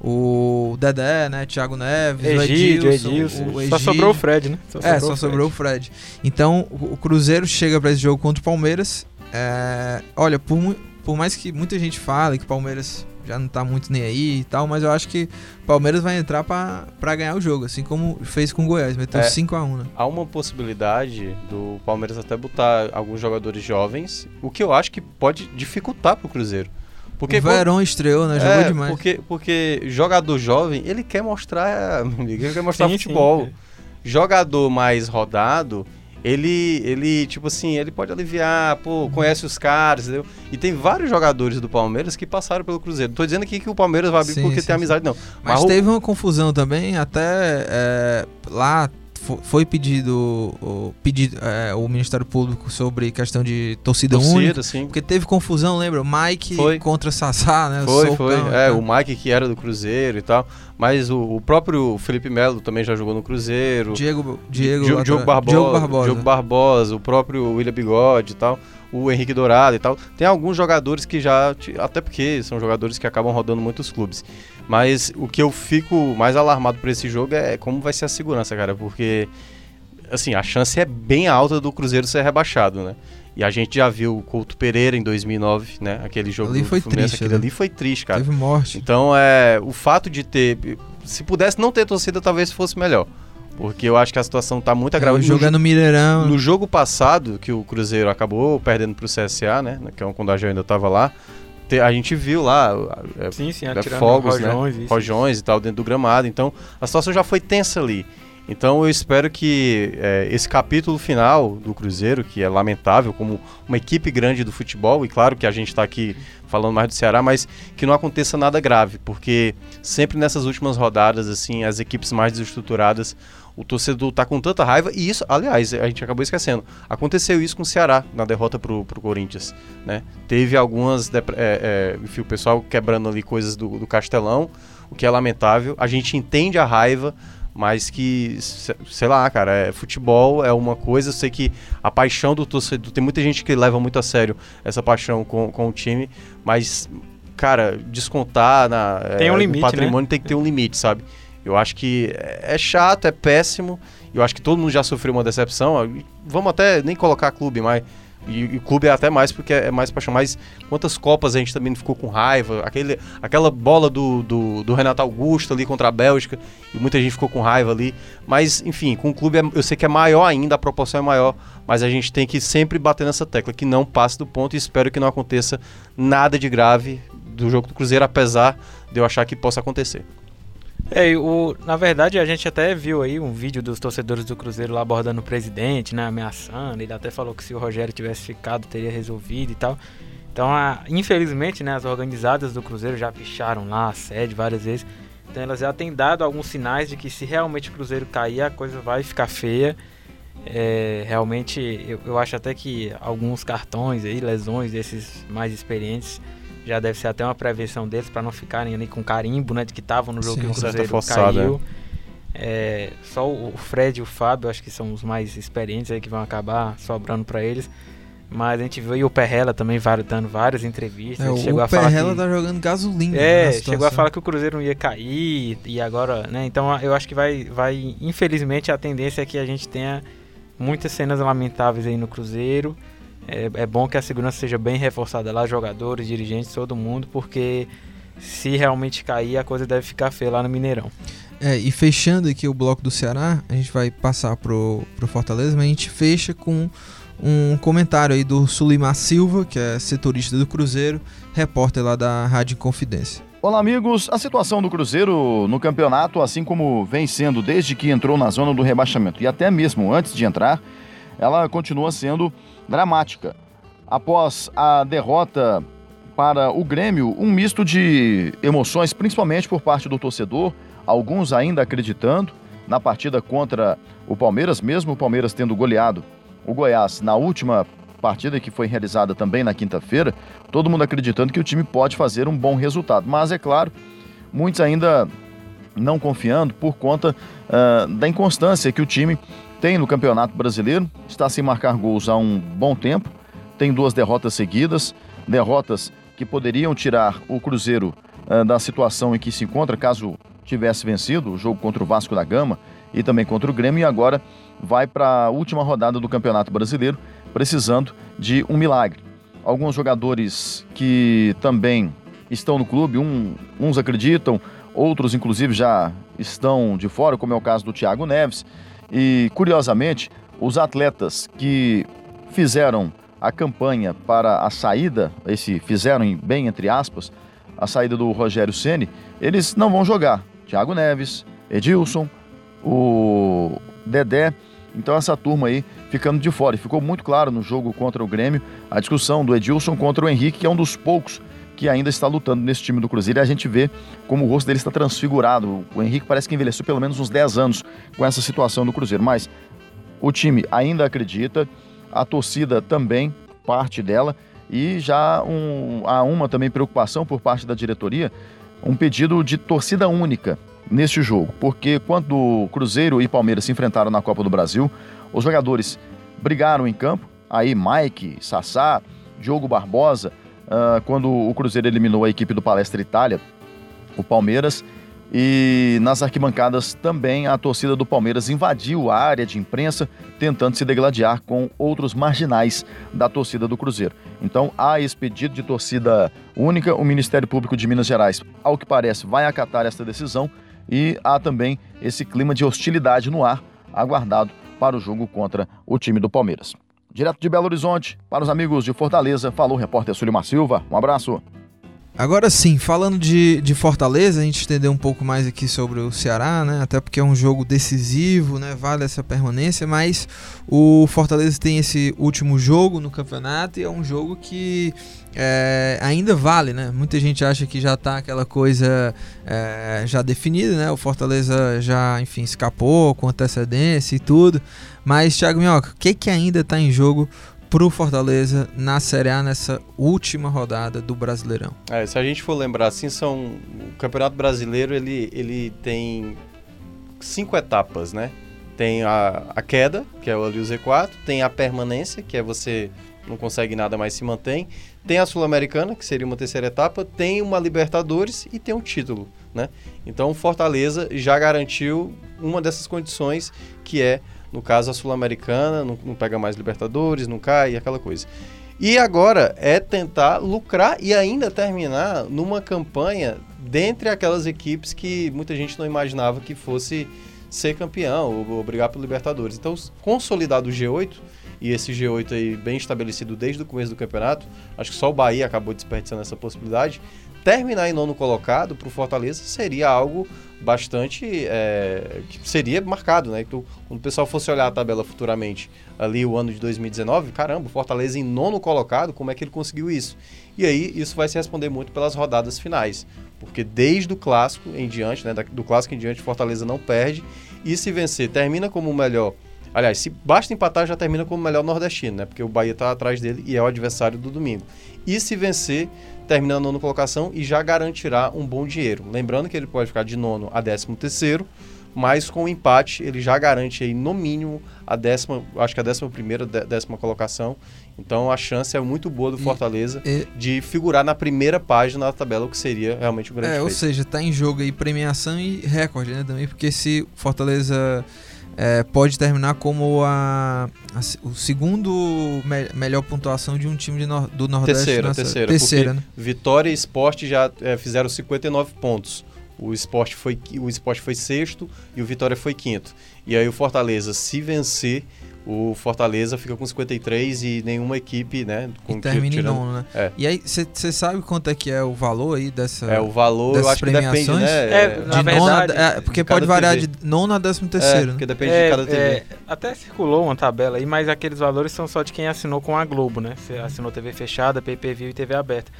o Dedé, né? Thiago Neves, Egídio, o Edilson. Edilson. O Egídio. Só sobrou o Fred, né? Só é, só sobrou o Fred. Então, o Cruzeiro chega para esse jogo contra o Palmeiras. É, olha, por, por mais que muita gente fale que o Palmeiras já não tá muito nem aí e tal, mas eu acho que o Palmeiras vai entrar para ganhar o jogo, assim como fez com o Goiás, meteu é, 5x1, né? Há uma possibilidade do Palmeiras até botar alguns jogadores jovens, o que eu acho que pode dificultar pro Cruzeiro. Porque o Verón estreou, né? Jogou é, demais. Porque, porque jogador jovem, ele quer mostrar, ele quer mostrar sim, futebol. Sim. Jogador mais rodado, ele, ele, tipo assim, ele pode aliviar, pô, conhece os caras, entendeu? E tem vários jogadores do Palmeiras que passaram pelo Cruzeiro. Não tô dizendo aqui que o Palmeiras vai abrir sim, porque sim, tem amizade, não. Mas, Mas teve uma confusão também, até é, lá foi pedido o, pedido, é, o Ministério Público sobre questão de torcida, torcida única. Sim. Porque teve confusão, lembra? Mike foi. contra Sassá, né? Foi, Solcão, foi. É, o Mike que era do Cruzeiro e tal. Mas o, o próprio Felipe Melo também já jogou no Cruzeiro. Diego, Diego, Diogo, Diogo Barbosa, Diogo Barbosa. Diogo Barbosa, o próprio William Bigode e tal o Henrique Dourado e tal. Tem alguns jogadores que já. Até porque são jogadores que acabam rodando muitos clubes. Mas o que eu fico mais alarmado por esse jogo é como vai ser a segurança, cara. Porque, assim, a chance é bem alta do Cruzeiro ser rebaixado, né? E a gente já viu o Couto Pereira em 2009, né? Aquele jogo ali foi Fluminense, triste, aquele ali foi triste, cara. Teve morte. Então, é, o fato de ter... Se pudesse não ter torcida, talvez fosse melhor. Porque eu acho que a situação tá muito É, agravada. é no Mineirão. No jogo passado, que o Cruzeiro acabou perdendo pro CSA, né? Que é quando a gente ainda tava lá. Te- A gente viu lá é, Sim, sim, é, fogos, rojões, né? isso, Rojões e tal dentro do gramado. Então a situação já foi tensa ali. Então eu espero que é, esse capítulo final do Cruzeiro, que é lamentável como uma equipe grande do futebol, e claro que a gente está aqui falando mais do Ceará, mas que não aconteça nada grave, porque sempre nessas últimas rodadas, assim, as equipes mais desestruturadas, o torcedor tá com tanta raiva, e isso, aliás, a gente acabou esquecendo, aconteceu isso com o Ceará na derrota pro, pro Corinthians, né? Teve algumas, é, é, enfim, o pessoal quebrando ali coisas do, do Castelão, o que é lamentável, a gente entende a raiva, mas que, se- sei lá, cara, é, futebol é uma coisa, eu sei que a paixão do torcedor, tem muita gente que leva muito a sério essa paixão com, com o time, mas, cara, descontar na, Tem um no limite, né? patrimônio tem que ter um limite, sabe? Eu acho que é é chato, é péssimo, eu acho que todo mundo já sofreu uma decepção, vamos até nem colocar clube, mas e, e clube é até mais porque é mais paixão. Mas quantas copas a gente também ficou com raiva? Aquele, aquela bola do, do, do Renato Augusto ali contra a Bélgica, e muita gente ficou com raiva ali. Mas, enfim, com o clube é- eu sei que é maior ainda, a proporção é maior, mas a gente tem que sempre bater nessa tecla, que não passe do ponto e espero que não aconteça nada de grave do jogo do Cruzeiro, apesar de eu achar que possa acontecer. É, o, na verdade a gente até viu aí um vídeo dos torcedores do Cruzeiro lá abordando o presidente, né, ameaçando. Ele até falou que se o Rogério tivesse ficado teria resolvido e tal. Então, a- infelizmente, né, as organizadas do Cruzeiro já picharam lá a sede várias vezes. Então elas já têm dado alguns sinais de que se realmente o Cruzeiro cair, a coisa vai ficar feia. É, realmente, eu, eu acho até que alguns cartões aí, lesões desses mais experientes, já deve ser até uma prevenção deles para não ficarem ali com carimbo, né, de que estavam no jogo Sim, que o Cruzeiro forçada, caiu. É, só o Fred e o Fábio, acho que são os mais experientes aí que vão acabar sobrando para eles. Mas a gente viu aí o Perrella também dando várias entrevistas. É, ele o chegou a falar Perrella que... tá jogando gasolina. É, na chegou a falar que o Cruzeiro não ia cair e agora, né? Então eu acho que vai, vai, infelizmente a tendência é que a gente tenha muitas cenas lamentáveis aí no Cruzeiro. É, é bom que a segurança seja bem reforçada lá, jogadores, dirigentes, todo mundo, porque se realmente cair a coisa deve ficar feia lá no Mineirão. É, e fechando aqui o bloco do Ceará, a gente vai passar pro, pro Fortaleza, mas a gente fecha com um comentário aí do Sulimar Silva, que é setorista do Cruzeiro, repórter lá da Rádio Confidência. Olá, amigos. A situação do Cruzeiro no campeonato, assim como vem sendo desde que entrou na zona do rebaixamento e até mesmo antes de entrar, ela continua sendo dramática. Após a derrota para o Grêmio, um misto de emoções, principalmente por parte do torcedor, alguns ainda acreditando na partida contra o Palmeiras, mesmo o Palmeiras tendo goleado o Goiás na última partida que foi realizada também na quinta-feira, todo mundo acreditando que o time pode fazer um bom resultado. Mas é claro, muitos ainda não confiando por conta ah, da inconstância que o time tem no Campeonato Brasileiro, está sem marcar gols há um bom tempo, tem duas derrotas seguidas, derrotas que poderiam tirar o Cruzeiro ah, da situação em que se encontra, caso tivesse vencido o jogo contra o Vasco da Gama e também contra o Grêmio, e agora vai para a última rodada do Campeonato Brasileiro, precisando de um milagre. Alguns jogadores que também estão no clube, um- uns acreditam, outros inclusive já estão de fora, como é o caso do Thiago Neves. E curiosamente, os atletas que fizeram a campanha para a saída, esse fizeram em- bem entre aspas, a saída do Rogério Ceni, eles não vão jogar. Thiago Neves, Edilson, o Dedé. Então essa turma aí ficando de fora. E ficou muito claro no jogo contra o Grêmio a discussão do Edilson contra o Henrique, que é um dos poucos que ainda está lutando nesse time do Cruzeiro. E a gente vê como o rosto dele está transfigurado. O Henrique parece que envelheceu pelo menos uns 10 anos com essa situação do Cruzeiro. Mas o time ainda acredita, a torcida também, parte dela, e já um- há uma também preocupação por parte da diretoria, um pedido de torcida única neste jogo, porque quando Cruzeiro e Palmeiras se enfrentaram na Copa do Brasil, os jogadores brigaram em campo, aí Mike, Sassá, Diogo Barbosa, ah, quando o Cruzeiro eliminou a equipe do Palestra Itália, o Palmeiras, e nas arquibancadas também a torcida do Palmeiras invadiu a área de imprensa, tentando se degladiar com outros marginais da torcida do Cruzeiro. Então há esse pedido de torcida única. O Ministério Público de Minas Gerais, ao que parece, vai acatar esta decisão e há também esse clima de hostilidade no ar aguardado para o jogo contra o time do Palmeiras. Direto de Belo Horizonte, para os amigos de Fortaleza, falou o repórter Sulimar Silva. Um abraço. Agora sim, falando de, de Fortaleza, a gente entendeu um pouco mais aqui sobre o Ceará, né? Até porque é um jogo decisivo, né? Vale essa permanência, mas o Fortaleza tem esse último jogo no campeonato e é um jogo que é, ainda vale, né? Muita gente acha que já tá aquela coisa é, já definida, né? O Fortaleza já, enfim, escapou com antecedência e tudo. Mas, Thiago Minhoca, o que, que ainda está em jogo pro Fortaleza na Série A nessa última rodada do Brasileirão. É, se a gente for lembrar assim, são o Campeonato Brasileiro ele, ele tem cinco etapas, né? Tem a, a queda, que é ali o Z4, tem a permanência, que é você não consegue nada mais se mantém, tem a Sul-Americana, que seria uma terceira etapa, tem uma Libertadores e tem um título, né? Então o Fortaleza já garantiu uma dessas condições que é no caso, a Sul-Americana não, não, pega mais Libertadores, não cai, aquela coisa. E agora é tentar lucrar e ainda terminar numa campanha dentre aquelas equipes que muita gente não imaginava que fosse ser campeão ou, ou brigar pelo Libertadores. Então, consolidado o G8, e esse G8 aí bem estabelecido desde o começo do campeonato, acho que só o Bahia acabou desperdiçando essa possibilidade. Terminar em nono colocado para o Fortaleza seria algo bastante. É, que seria marcado, né? Então, quando o pessoal fosse olhar a tabela futuramente, ali o ano de 2019, caramba, Fortaleza em nono colocado, como é que ele conseguiu isso? E aí, isso vai se responder muito pelas rodadas finais. Porque desde o clássico em diante, né? Do clássico em diante, Fortaleza não perde. E se vencer, termina como o melhor. Aliás, se basta empatar, já termina como o melhor nordestino, né? Porque o Bahia está atrás dele e é o adversário do domingo. E se vencer, terminando a nona colocação e já garantirá um bom dinheiro. Lembrando que ele pode ficar de nono a décimo terceiro, mas com o empate ele já garante aí no mínimo a décima, acho que a décima primeira, décima colocação. Então a chance é muito boa do Fortaleza e, e, de figurar na primeira página da tabela, o que seria realmente um grande É, feito. ou seja, está em jogo aí premiação e recorde, né, também, porque se Fortaleza é, pode terminar como a, a o segundo me, melhor pontuação de um time no, do Nordeste. Terceira, nessa, terceira. terceira né? Vitória e Esporte já é, fizeram 59 pontos. O esporte, foi, o esporte foi sexto e o Vitória foi quinto. E aí o Fortaleza, se vencer, o Fortaleza fica com 53 e nenhuma equipe, né? Com e termina em nono, né? É. E aí, você sabe quanto é que é o valor aí dessa É, o valor eu acho que depende, né? É, de na verdade, nona, é, porque pode variar TV. de nono a décimo terceiro. É, porque depende de é, cada TV. É, até circulou uma tabela aí, mas aqueles valores são só de quem assinou com a Globo, né? Você assinou TV fechada, PPV e TV aberta.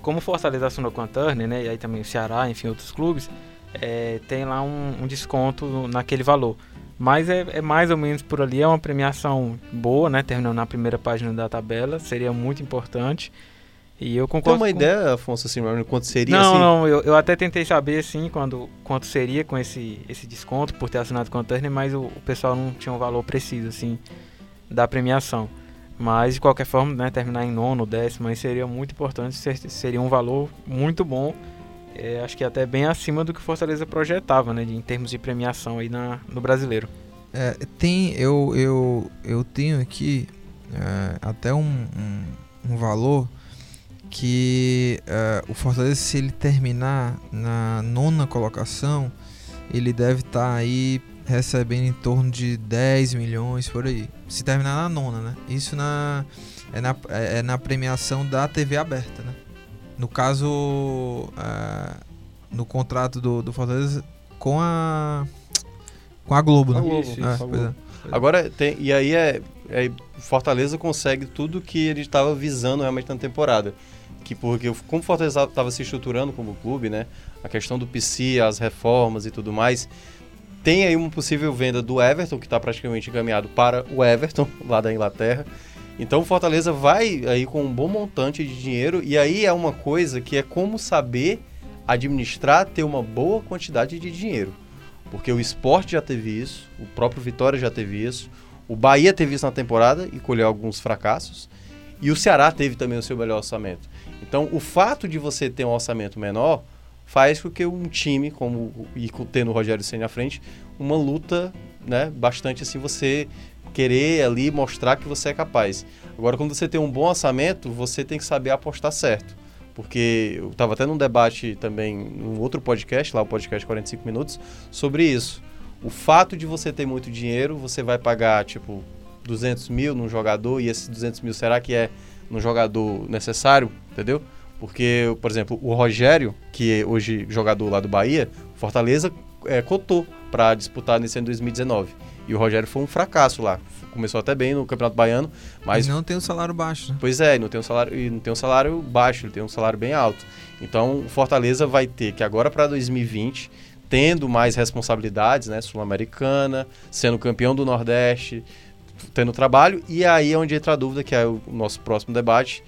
Como o Fortaleza assinou com a Turner, né? E aí também o Ceará, enfim, outros clubes, é, tem lá um, um desconto naquele valor. Mas é, é, mais ou menos por ali, é uma premiação boa, né? Terminando na primeira página da tabela, seria muito importante. E eu concordo. Tem uma com... ideia, Afonso, assim, quanto seria Não, assim? não, eu, eu até tentei saber, assim, quando, quanto seria com esse, esse desconto por ter assinado com a Turner, mas o, o pessoal não tinha um valor preciso, assim, da premiação. Mas, de qualquer forma, né, terminar em nono, décimo, aí seria muito importante, seria um valor muito bom é, acho que até bem acima do que o Fortaleza projetava, né, em termos de premiação aí na, no brasileiro. É, tem, eu, eu, eu tenho aqui é, até um, um, um, valor que é, o Fortaleza, se ele terminar na nona colocação, ele deve estar tá aí recebendo em torno de 10 milhões por aí. Se terminar na nona, né? Isso na, é, na, é, é na premiação da TV aberta, né? No caso, uh, no contrato do, do Fortaleza com a com a Globo, né? Globo, isso, é, Globo. É, Agora tem e aí é, é Fortaleza consegue tudo que ele estava visando realmente na temporada, que porque como Fortaleza estava se estruturando como clube, né? A questão do PC, as reformas e tudo mais, tem aí uma possível venda do Everton que está praticamente encaminhado para o Everton lá da Inglaterra. Então o Fortaleza vai aí com um bom montante de dinheiro e aí é uma coisa que é como saber administrar, ter uma boa quantidade de dinheiro. Porque o esporte já teve isso, o próprio Vitória já teve isso, o Bahia teve isso na temporada e colheu alguns fracassos, e o Ceará teve também o seu melhor orçamento. Então o fato de você ter um orçamento menor faz com que um time, como e tendo o Rogério Senna à frente, uma luta né, bastante assim, você querer ali mostrar que você é capaz. Agora, quando você tem um bom orçamento, você tem que saber apostar certo. Porque eu estava até num debate também, num outro podcast, lá o podcast 45 Minutos, sobre isso. O fato de você ter muito dinheiro, você vai pagar, tipo, 200 mil num jogador, e esses 200 mil, será que é num jogador necessário? Entendeu? Porque, por exemplo, o Rogério, que é hoje jogador lá do Bahia, Fortaleza é, cotou para disputar nesse ano 2019. E o Rogério foi um fracasso lá. Começou até bem no Campeonato Baiano, mas E não tem um salário baixo, né? Pois é, não tem um salário, e não tem um salário baixo, ele tem um salário bem alto. Então, o Fortaleza vai ter que agora para 2020, tendo mais responsabilidades, né, sul-americana, sendo campeão do Nordeste, tendo trabalho, e aí é onde entra a dúvida, que é o nosso próximo debate,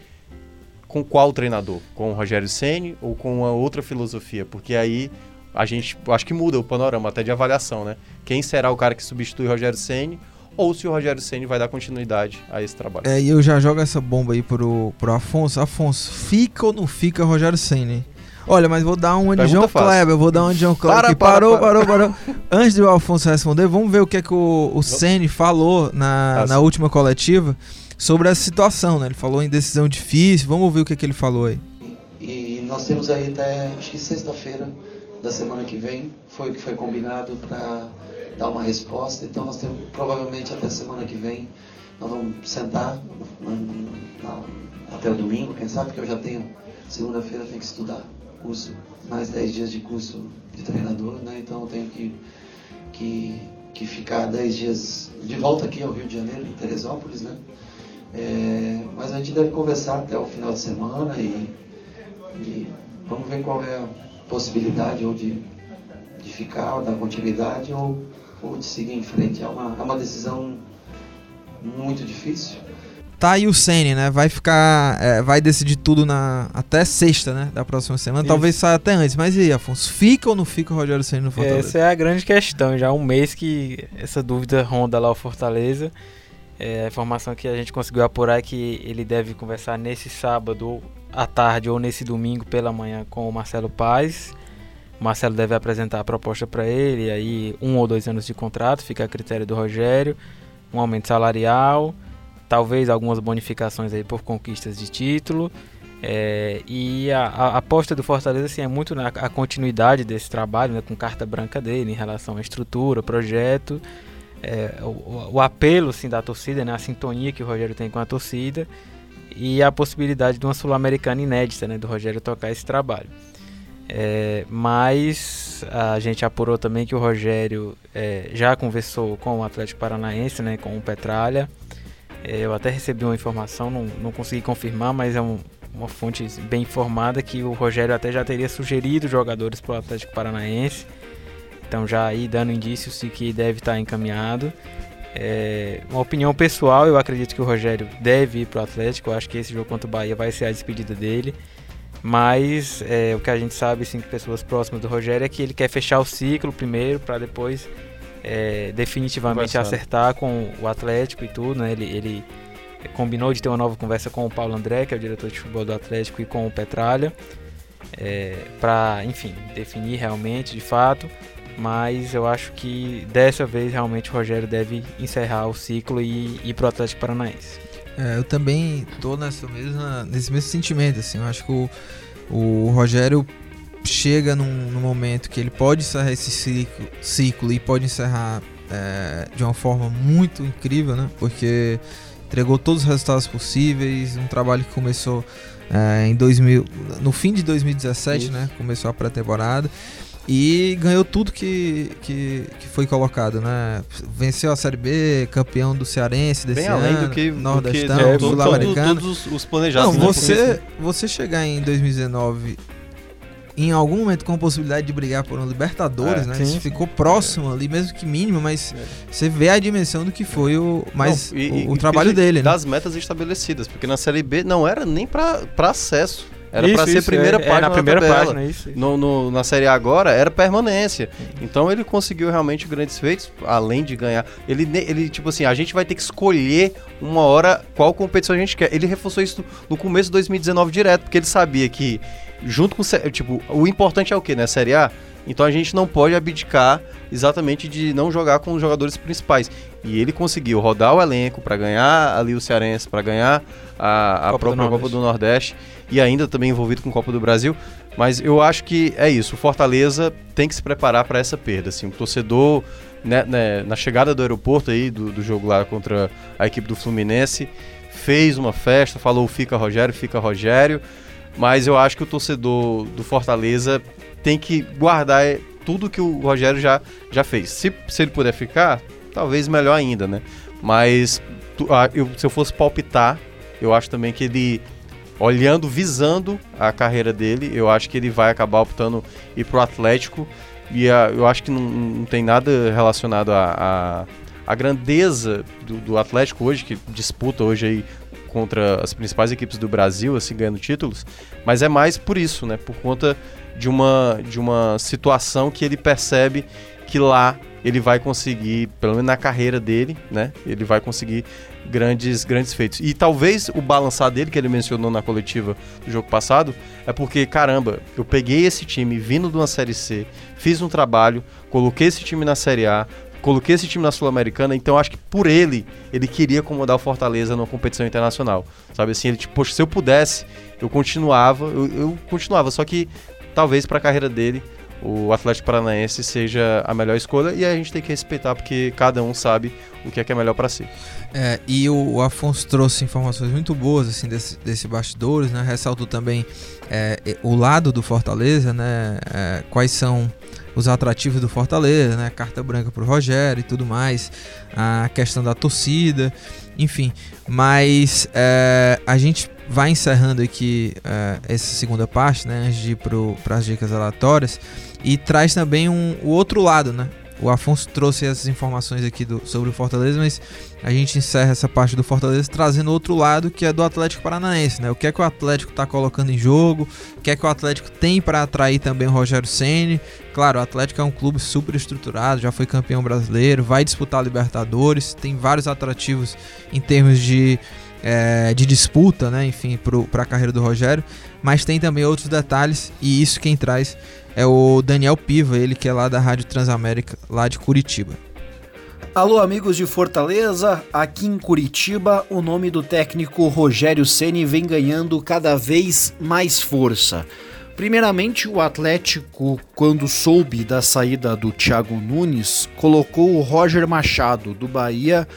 com qual treinador? Com o Rogério Ceni ou com uma outra filosofia? Porque aí a gente acho que muda o panorama até de avaliação, né? Quem será o cara que substitui o Rogério Ceni ou se o Rogério Ceni vai dar continuidade a esse trabalho? É, e eu já jogo essa bomba aí pro, pro Afonso. Afonso, fica ou não fica Rogério Senna? Olha, mas vou dar uma de Pergunta João fácil. Kleber, vou dar uma de João Kleber. Para, que para, parou, para. parou, parou, Antes do Afonso responder, vamos ver o que é que o, o Ceni falou na, na sim. última coletiva sobre essa situação, né? Ele falou em decisão difícil. Vamos ouvir o que, é que ele falou aí. E nós temos aí até, acho que sexta-feira da semana que vem, foi o que foi combinado para dar uma resposta. Então nós temos, provavelmente até semana que vem, nós vamos sentar hum, na- até o domingo, quem sabe, porque eu já tenho, segunda-feira tenho que estudar curso, mais 10 dias de curso de treinador, né? Então eu tenho que, que, que ficar 10 dias de volta aqui ao Rio de Janeiro, em Teresópolis, né? É, mas a gente deve conversar até o final de semana e, e vamos ver qual é a possibilidade ou de, de ficar, ou dar continuidade ou, ou de seguir em frente. É uma, é uma decisão muito difícil. Tá aí o Ceni, né? Vai ficar. é, vai decidir tudo na até sexta, né? Da próxima semana. Isso. Talvez saia até antes. Mas e aí, Afonso? Fica ou não fica o Rogério Ceni no Fortaleza? Essa é a grande questão. Já há um mês que essa dúvida ronda lá o Fortaleza. É, a informação que a gente conseguiu apurar é que ele deve conversar nesse sábado à tarde ou nesse domingo pela manhã com o Marcelo Paz. O Marcelo deve apresentar a proposta para ele, aí um ou dois anos de contrato, fica a critério do Rogério, um aumento salarial, talvez algumas bonificações aí por conquistas de título. É, e a, a- aposta do Fortaleza assim, é muito na a continuidade desse trabalho, né, com carta branca dele em relação à estrutura, projeto, é, o, o- o apelo assim, da torcida, né, a sintonia que o Rogério tem com a torcida e a possibilidade de uma sul-americana inédita, né, do Rogério tocar esse trabalho. É, mas a gente apurou também que o Rogério é, já conversou com o Atlético Paranaense, né, com o Petralha. É, eu até recebi uma informação, não, não consegui confirmar, mas é um- uma fonte bem informada que o Rogério até já teria sugerido jogadores para o Atlético Paranaense. Então já aí dando indícios de que deve estar encaminhado. É, uma opinião pessoal, eu acredito que o Rogério deve ir para o Atlético. Eu acho que esse jogo contra o Bahia vai ser a despedida dele. Mas é, o que a gente sabe, cinco pessoas próximas do Rogério, é que ele quer fechar o ciclo primeiro para depois é, definitivamente acertar com o Atlético e tudo. Né? Ele, ele combinou de ter uma nova conversa com o Paulo André, que é o diretor de futebol do Atlético, e com o Petralha, para, enfim, definir realmente, de fato. Mas eu acho que dessa vez realmente o Rogério deve encerrar o ciclo e ir para o Atlético Paranaense. É, eu também tô nessa mesma, nesse mesmo sentimento, assim. Eu acho que o, o Rogério chega num, num momento que ele pode encerrar esse ciclo, ciclo e pode encerrar é, de uma forma muito incrível, né? Porque entregou todos os resultados possíveis, um trabalho que começou é, em 2000, no fim de 2017, Isso. né? Começou a pré-temporada. E ganhou tudo que, que, que foi colocado, né? Venceu a Série B, campeão do Cearense desse Bem ano, além do que, Nordestão, né, todo- Sul-Americano. todos os, os planejados. Não, né? você, você chegar em 2019 em algum momento com a possibilidade de brigar por um Libertadores, É, né? sim, ficou próximo ali, mesmo que mínimo, mas você vê a dimensão do que foi o, mas Não, e- o, e- o e trabalho que- dele, né? Das metas estabelecidas, porque na Série B não era nem pra acesso. Era pra ser isso, primeira é, é, página na primeira tabela. página, isso. isso. No, no- na Série A agora era permanência. Então ele conseguiu realmente grandes feitos, além de ganhar. Ele, ele, tipo assim, a gente vai ter que escolher uma hora qual competição a gente quer. Ele reforçou isso no começo de 2019 direto, porque ele sabia que junto com tipo, o importante é o que, né, Série A? Então a gente não pode abdicar exatamente de não jogar com os jogadores principais. E ele conseguiu rodar o elenco para ganhar ali o Cearense, para ganhar a, a própria do Copa do Nordeste e ainda também envolvido com a Copa do Brasil. Mas eu acho que é isso. O Fortaleza tem que se preparar para essa perda. Assim, o torcedor né, né, na chegada do aeroporto aí do, do jogo lá contra a equipe do Fluminense fez uma festa, falou fica Rogério, fica Rogério. Mas eu acho que o torcedor do Fortaleza tem que guardar é, tudo que o Rogério já, já fez. Se, se ele puder ficar, talvez melhor ainda, né? Mas ah, eu, se eu fosse palpitar, eu acho também que ele, olhando, visando a carreira dele, eu acho que ele vai acabar optando ir pro Atlético. E a, eu acho que não, não, tem nada relacionado a, a, a grandeza do, do, Atlético hoje, que disputa hoje aí contra as principais equipes do Brasil, assim, ganhando títulos. Mas é mais por isso, né? Por conta de uma, de uma situação que ele percebe que lá ele vai conseguir, pelo menos na carreira dele, né? Ele vai conseguir grandes, grandes feitos. E talvez o balançar dele, que ele mencionou na coletiva do jogo passado, é porque, caramba, eu peguei esse time vindo de uma Série C, fiz um trabalho, coloquei esse time na Série A, coloquei esse time na Sul-Americana, então acho que por ele, ele queria acomodar o Fortaleza numa competição internacional. Sabe assim, ele tipo, poxa, se eu pudesse, eu continuava, eu, eu continuava, só que talvez para a carreira dele o Atlético Paranaense seja a melhor escolha e a gente tem que respeitar porque cada um sabe o que é que é melhor para si. É, e o, Afonso trouxe informações muito boas assim desse, desse bastidores, né? Ressaltou também é, o lado do Fortaleza, né? É, quais são os atrativos do Fortaleza, né? Carta branca para o Rogério e tudo mais, a questão da torcida, enfim. Mas a gente vai encerrando aqui uh, essa segunda parte, né, antes de ir para as dicas aleatórias, e traz também um, o outro lado, né? O Afonso trouxe essas informações aqui do, sobre o Fortaleza, mas a gente encerra essa parte do Fortaleza trazendo outro lado que é do Atlético Paranaense, né? O que é que o Atlético está colocando em jogo, o que é que o Atlético tem para atrair também o Rogério Ceni. Claro, o Atlético é um clube super estruturado, já foi campeão brasileiro, vai disputar a Libertadores, tem vários atrativos em termos de é, de disputa, né? Enfim, para a carreira do Rogério. Mas tem também outros detalhes e isso quem traz é o Daniel Piva, ele que é lá da Rádio Transamérica, lá de Curitiba. Alô, amigos de Fortaleza, aqui em Curitiba, o nome do técnico Rogério Ceni vem ganhando cada vez mais força. Primeiramente, o Atlético, quando soube da saída do Thiago Nunes, colocou o Roger Machado do Bahia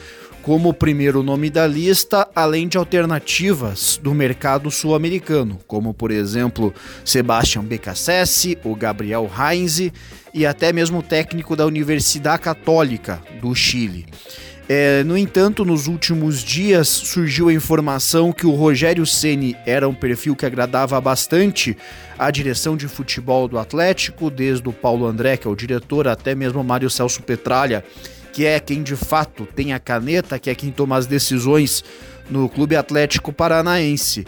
como primeiro nome da lista, além de alternativas do mercado sul-americano, como por exemplo Sebastian Becassese, o Gabriel Heinze e até mesmo o técnico da Universidade Católica do Chile. É, no entanto, nos últimos dias surgiu a informação que o Rogério Ceni era um perfil que agradava bastante a direção de futebol do Atlético, desde o Paulo André, que é o diretor, até mesmo o Mário Celso Petralha, que é quem de fato tem a caneta, que é quem toma as decisões no Clube Atlético Paranaense.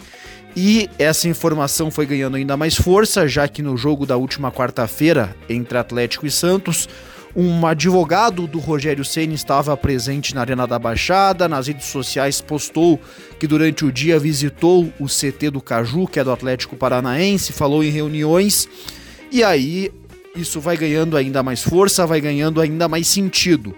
E essa informação foi ganhando ainda mais força, já que no jogo da última quarta-feira entre Atlético e Santos, um advogado do Rogério Ceni estava presente na Arena da Baixada, nas redes sociais postou que durante o dia visitou o CT do Caju, que é do Atlético Paranaense, falou em reuniões. E aí isso vai ganhando ainda mais força, vai ganhando ainda mais sentido.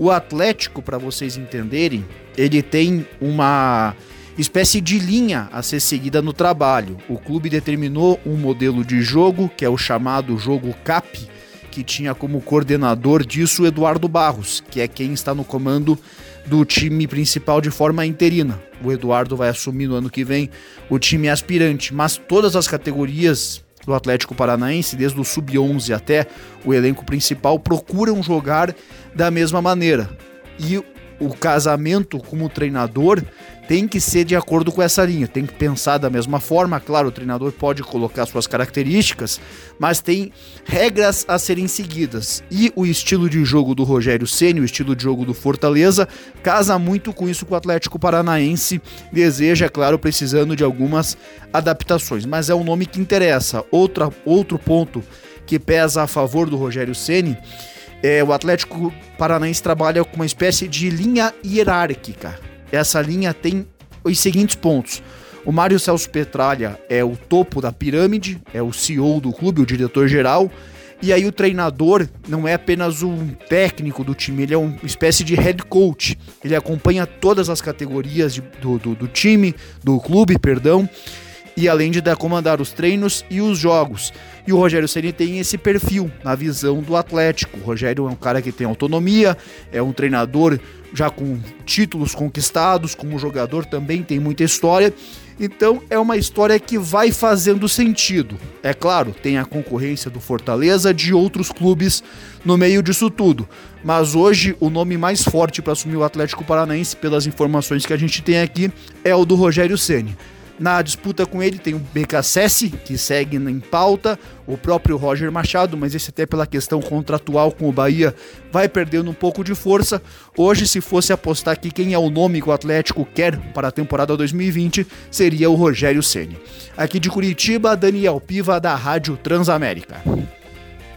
O Atlético, para vocês entenderem, ele tem uma espécie de linha a ser seguida no trabalho. O clube determinou um modelo de jogo, que é o chamado jogo CAP, que tinha como coordenador disso Eduardo Barros, que é quem está no comando do time principal de forma interina. O Eduardo vai assumir no ano que vem o time aspirante, mas todas as categorias do Atlético Paranaense, desde o sub-11 até o elenco principal, procuram jogar da mesma maneira. E o casamento como treinador tem que ser de acordo com essa linha, tem que pensar da mesma forma. Claro, o treinador pode colocar suas características, mas tem regras a serem seguidas. E o estilo de jogo do Rogério Ceni, o estilo de jogo do Fortaleza, casa muito com isso que o Atlético Paranaense deseja, claro, precisando de algumas adaptações. Mas é um nome que interessa. Outra, outro ponto que pesa a favor do Rogério Ceni é o Atlético Paranaense trabalha com uma espécie de linha hierárquica essa linha tem os seguintes pontos. O Mário Celso Petralha é o topo da pirâmide, é o CEO do clube, o diretor-geral. E aí o treinador não é apenas um técnico do time, ele é uma espécie de head coach. Ele acompanha todas as categorias de, do, do, do time, do clube, perdão e além de dar, comandar os treinos e os jogos. E o Rogério Ceni tem esse perfil na visão do Atlético. O Rogério é um cara que tem autonomia, é um treinador já com títulos conquistados, como jogador também tem muita história. Então é uma história que vai fazendo sentido. É claro, tem a concorrência do Fortaleza, de outros clubes no meio disso tudo. Mas hoje o nome mais forte para assumir o Atlético Paranaense, pelas informações que a gente tem aqui, é o do Rogério Ceni. Na disputa com ele tem o BKSS, que segue em pauta, o próprio Roger Machado, mas esse até pela questão contratual com o Bahia vai perdendo um pouco de força. Hoje, se fosse apostar aqui quem é o nome que o Atlético quer para a temporada 2020, seria o Rogério Ceni. Aqui de Curitiba, Daniel Piva da Rádio Transamérica.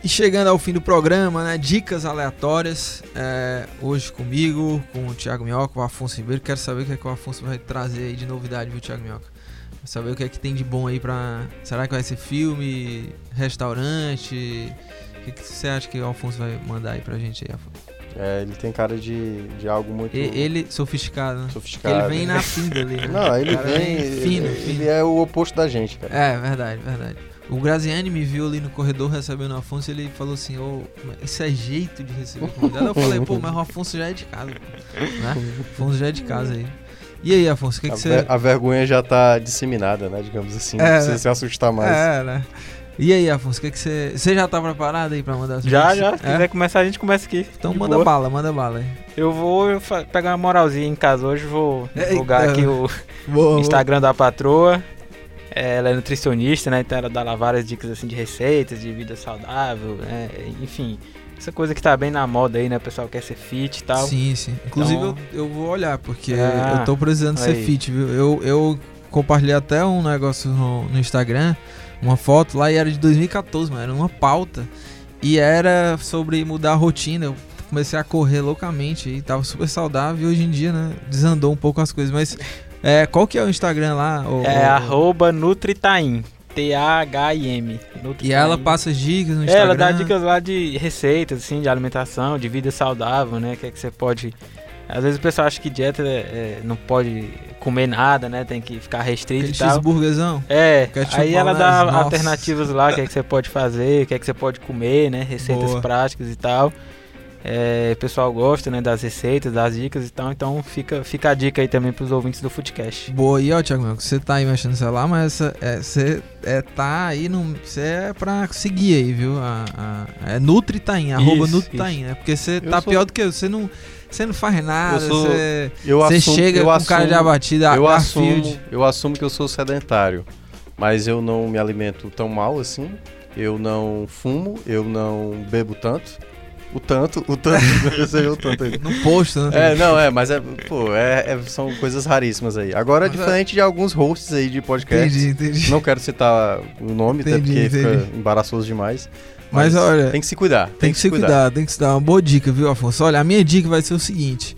E chegando ao fim do programa, né? Dicas aleatórias. É, hoje comigo, com o Thiago Minhoca, o Afonso Ribeiro. Quero saber o que, é que o Afonso vai trazer aí de novidade, viu, Thiago Minhoca? Saber o que é que tem de bom aí pra. Será que vai ser filme, restaurante? O que, que você acha que o Alfonso vai mandar aí pra gente aí, Afonso? É, ele tem cara de, de algo muito. Ele, sofisticado, né? Sofisticado. Ele vem na pinda ali. Né? Não, ele vem. fino, ele, fino. ele é o oposto da gente, cara. É, verdade, verdade. O Graziani me viu ali no corredor recebendo o Afonso e ele falou assim: Ô, isso é jeito de receber convidado. Eu falei: pô, mas o Afonso já é de casa. Né? O Afonso já é de casa aí. E aí, Afonso, o que, a, que você. ver- a vergonha já tá disseminada, né? Digamos assim. É, não precisa né? se assustar mais. É, né? E aí, Afonso, o que, que você. Você já tá preparado aí pra mandar as Já, gente? já. Se É? quiser começar, a gente começa aqui. Então De manda boa. bala, manda bala aí. Eu vou pegar uma moralzinha em casa hoje, vou Eita. divulgar aqui o Boa, Instagram da patroa. É, Ela é nutricionista, né? Então ela dá lá várias dicas assim de receitas, de vida saudável, né? Enfim, essa coisa que tá bem na moda aí, né? O pessoal quer ser fit e tal. Sim, sim. Inclusive Então- eu, eu vou olhar, porque Ah, eu tô precisando ser fit, viu? Eu, eu compartilhei até um negócio no, no Instagram, uma foto lá e era de 2014, mano. Era uma pauta. E era sobre mudar a rotina. Eu comecei a correr loucamente e tava super saudável. E hoje em dia, né, desandou um pouco as coisas. Mas é, qual que é o Instagram lá? ô- É Nutritaim. T-A-H-I-M. E ela passa dicas no É, Instagram. ela dá dicas lá de receitas, assim, de alimentação, de vida saudável, né? Que é que você pode. Às vezes o pessoal acha que dieta é, é, não pode comer nada, né? Tem que ficar restrito Aquele e tal. cheeseburguerzão. É, Ketchup, aí ela dá nossa. alternativas lá, o que é que você pode fazer, o que é que você pode comer, né? Receitas Boa. práticas e tal. É, o pessoal gosta, né, das receitas, das dicas e tal, então fica, fica a dica aí também pros ouvintes do Foodcast. Boa, e ó, Thiago, você tá aí mexendo no celular, mas essa- é, você é, tá aí no. Você é pra seguir aí, viu? A, a- é Nutritaim, arroba Isso, Nutritaim, né? Porque você tá sou- pior do que eu, você não. Você não faz nada, Eu sou- você. Eu Você assumo- chega eu com cara de assumo- abatida, eu assumo, eu assumo que eu sou sedentário, mas eu não me alimento tão mal assim. Eu não fumo, eu não bebo tanto. O tanto, o tanto, o tanto aí. No posto, né? É, não, é, mas é, pô, é, é- são coisas raríssimas aí. Agora, Mas é- diferente de alguns hosts aí de podcast, Entendi, entendi. não quero citar o nome, até Entendi, porque entendi. fica embaraçoso demais. Mas olha, tem que se cuidar, Tem que se cuidar, tem que se dar uma boa dica, viu, Afonso? Olha, a minha dica vai ser o seguinte.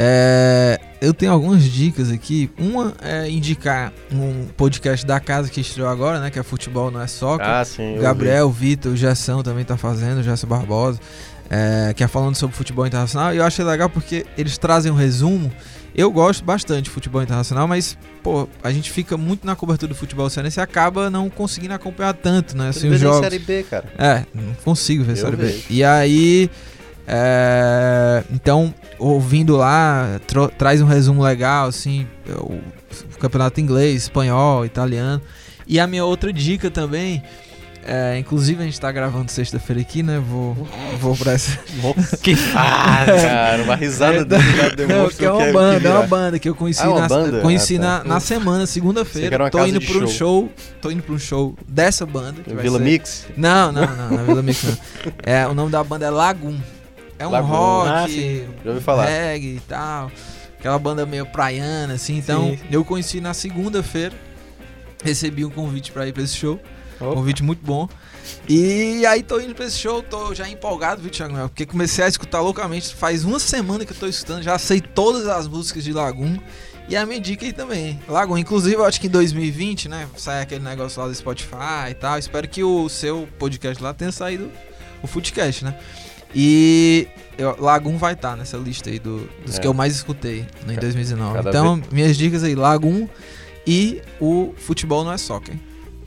É, eu tenho algumas dicas aqui. Uma é indicar um podcast da casa que estreou agora, né? Que é Futebol Não é Soccer. Ah, sim, Gabriel, Vitor, o Gerson também tá fazendo, o Gerson Barbosa. É, que é falando sobre futebol internacional. E eu achei legal porque eles trazem um resumo. Eu gosto bastante de futebol internacional, mas, pô, a gente fica muito na cobertura do futebol cearense e acaba não conseguindo acompanhar tanto, né? Assim, os jogos. Série B, cara. É, não consigo ver Eu Série B. vejo. E aí, é, então, ouvindo lá, traz um resumo legal, assim, o, o campeonato inglês, espanhol, italiano. E a minha outra dica também, é, inclusive a gente tá gravando sexta-feira aqui, né? Vou, vou pra essa. que fase, cara. Uma risada dele já demonstra é uma que banda, que é uma banda que eu conheci, Ah, é na, banda? conheci Ah, tá. na, na semana, segunda-feira. Tô indo pra um show. Tô indo pra um show dessa banda. Vila ser- Mix? Não, não, não, não é Vila Mix não. É, o nome da banda é Lagoon. É um Lagoon. rock, Ah, reggae e tal. Aquela banda meio praiana, assim. Então, Sim. eu conheci na segunda-feira. Recebi um convite pra ir pra esse show. Um convite muito bom. E aí tô indo pra esse show, tô já empolgado, viu, Thiago Mel? Porque comecei a escutar loucamente. Faz uma semana que eu tô escutando, já sei todas as músicas de Lagoon. E a minha dica aí também. Lagoon, inclusive, eu acho que em 2020, né? Sai aquele negócio lá do Spotify e tal. Espero que o seu podcast lá tenha saído o Footcast, né? E eu, Lagoon vai estar nessa lista aí do, dos É. que eu mais escutei em 2019. cada Então, minhas dicas aí, Lagoon e o futebol não é soccer.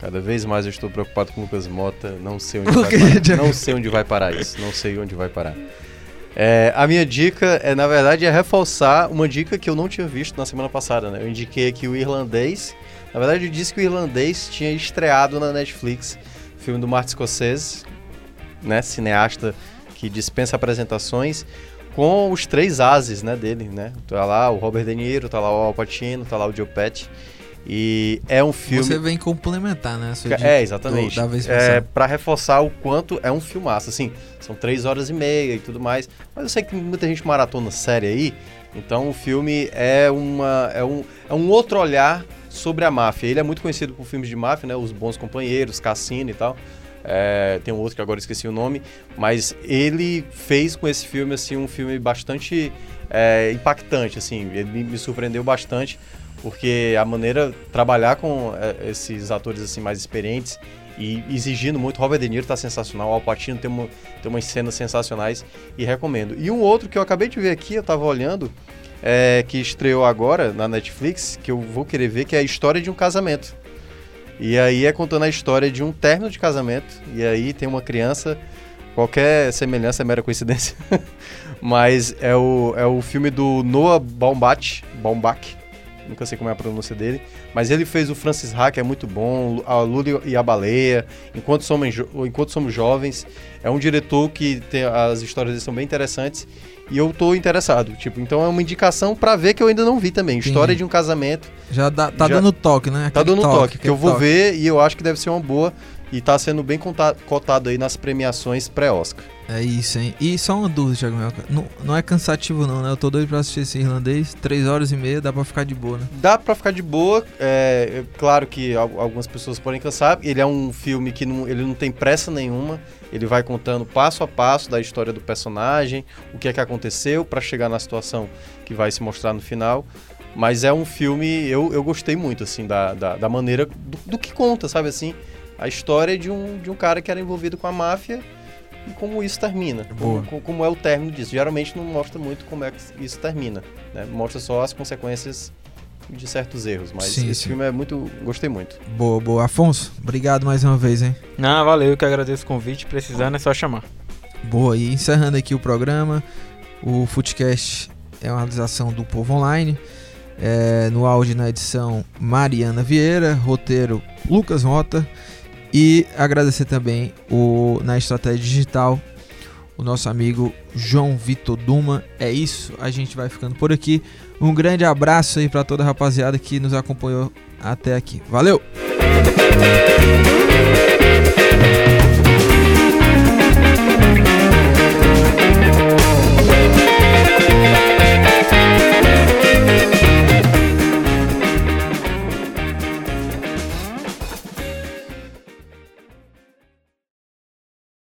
Cada vez mais eu estou preocupado com o Lucas Mota. Não sei onde vai parar. Não sei onde vai parar isso. Não sei onde vai parar. É, a minha dica é, na verdade, é reforçar uma dica que eu não tinha visto na semana passada. Né? Eu indiquei aqui o irlandês. Na verdade, eu disse que o irlandês tinha estreado na Netflix, filme do Martin Scorsese, né? cineasta que dispensa apresentações, com os três ases né, dele. Né? Tá lá o Robert De Niro, tá lá o Al Pacino, tá lá o Joe Pesci. E é um filme. Você vem complementar, né? É, exatamente. do- da vez é, para reforçar o quanto é um filmaço. Assim, são três horas e meia e tudo mais. Mas eu sei que muita gente maratona série aí. Então o filme é, uma, é, um, é um outro olhar sobre a máfia. Ele é muito conhecido por filmes de máfia, né? Os Bons Companheiros, Cassino e tal. É, tem um outro que agora esqueci o nome. Mas ele fez com esse filme, assim, um filme bastante é, impactante, assim. Ele me surpreendeu bastante porque a maneira trabalhar com é, esses atores assim mais experientes e exigindo muito, Robert De Niro tá sensacional, Al Pacino tem, uma, tem umas cenas sensacionais e recomendo. E um outro que eu acabei de ver aqui, eu tava olhando, é, que estreou agora na Netflix, que eu vou querer ver, que é a história de um casamento. E aí é contando a história de um término de casamento, e aí tem uma criança, qualquer semelhança é mera coincidência, mas é o, é o filme do Noah Baumbach, Baumbach, nunca sei como é a pronúncia dele, mas ele fez o Francis Ha, que é muito bom, a Lula e a Baleia, Enquanto Somos, Enquanto Somos Jovens, é um diretor que tem, as histórias dele são bem interessantes, e eu tô interessado, tipo, então é uma indicação pra ver que eu ainda não vi também, História de um casamento, Já dá- tá Já- dando toque, né? Tá Aquele dando toque, que aquele eu vou toque. ver e eu acho que deve ser uma boa. E tá sendo bem cotado aí nas premiações pré-Oscar. É isso, hein? E só uma dúvida, Thiago Melca. Não, não é cansativo, não, né? Eu tô doido pra assistir esse irlandês. Três horas e meia, dá pra ficar de boa, né? Dá pra ficar de boa, é, é claro que al- algumas pessoas podem cansar. Ele é um filme que não, ele não tem pressa nenhuma. Ele vai contando passo a passo da história do personagem, o que é que aconteceu pra chegar na situação que vai se mostrar no final. Mas é um filme, eu, eu gostei muito, assim, da, da, da maneira do, do que conta, sabe assim? A história de um, de um cara que era envolvido com a máfia e como isso termina. Como, como é o término disso. Geralmente não mostra muito como é que isso termina. Né? Mostra só as consequências de certos erros. Mas Sim, esse sim. filme é muito. Gostei muito. Boa, boa. Afonso, obrigado mais uma vez, hein? Não, valeu, eu que agradeço o convite. Precisando é só chamar. Boa, e encerrando aqui o programa, o Footcast é uma realização do Povo Online. É, no áudio na edição Mariana Vieira, roteiro Lucas Mota. E agradecer também o, na estratégia digital o nosso amigo João Vitor Duma. É isso, a gente vai ficando por aqui. Um grande abraço aí para toda a rapaziada que nos acompanhou até aqui. Valeu!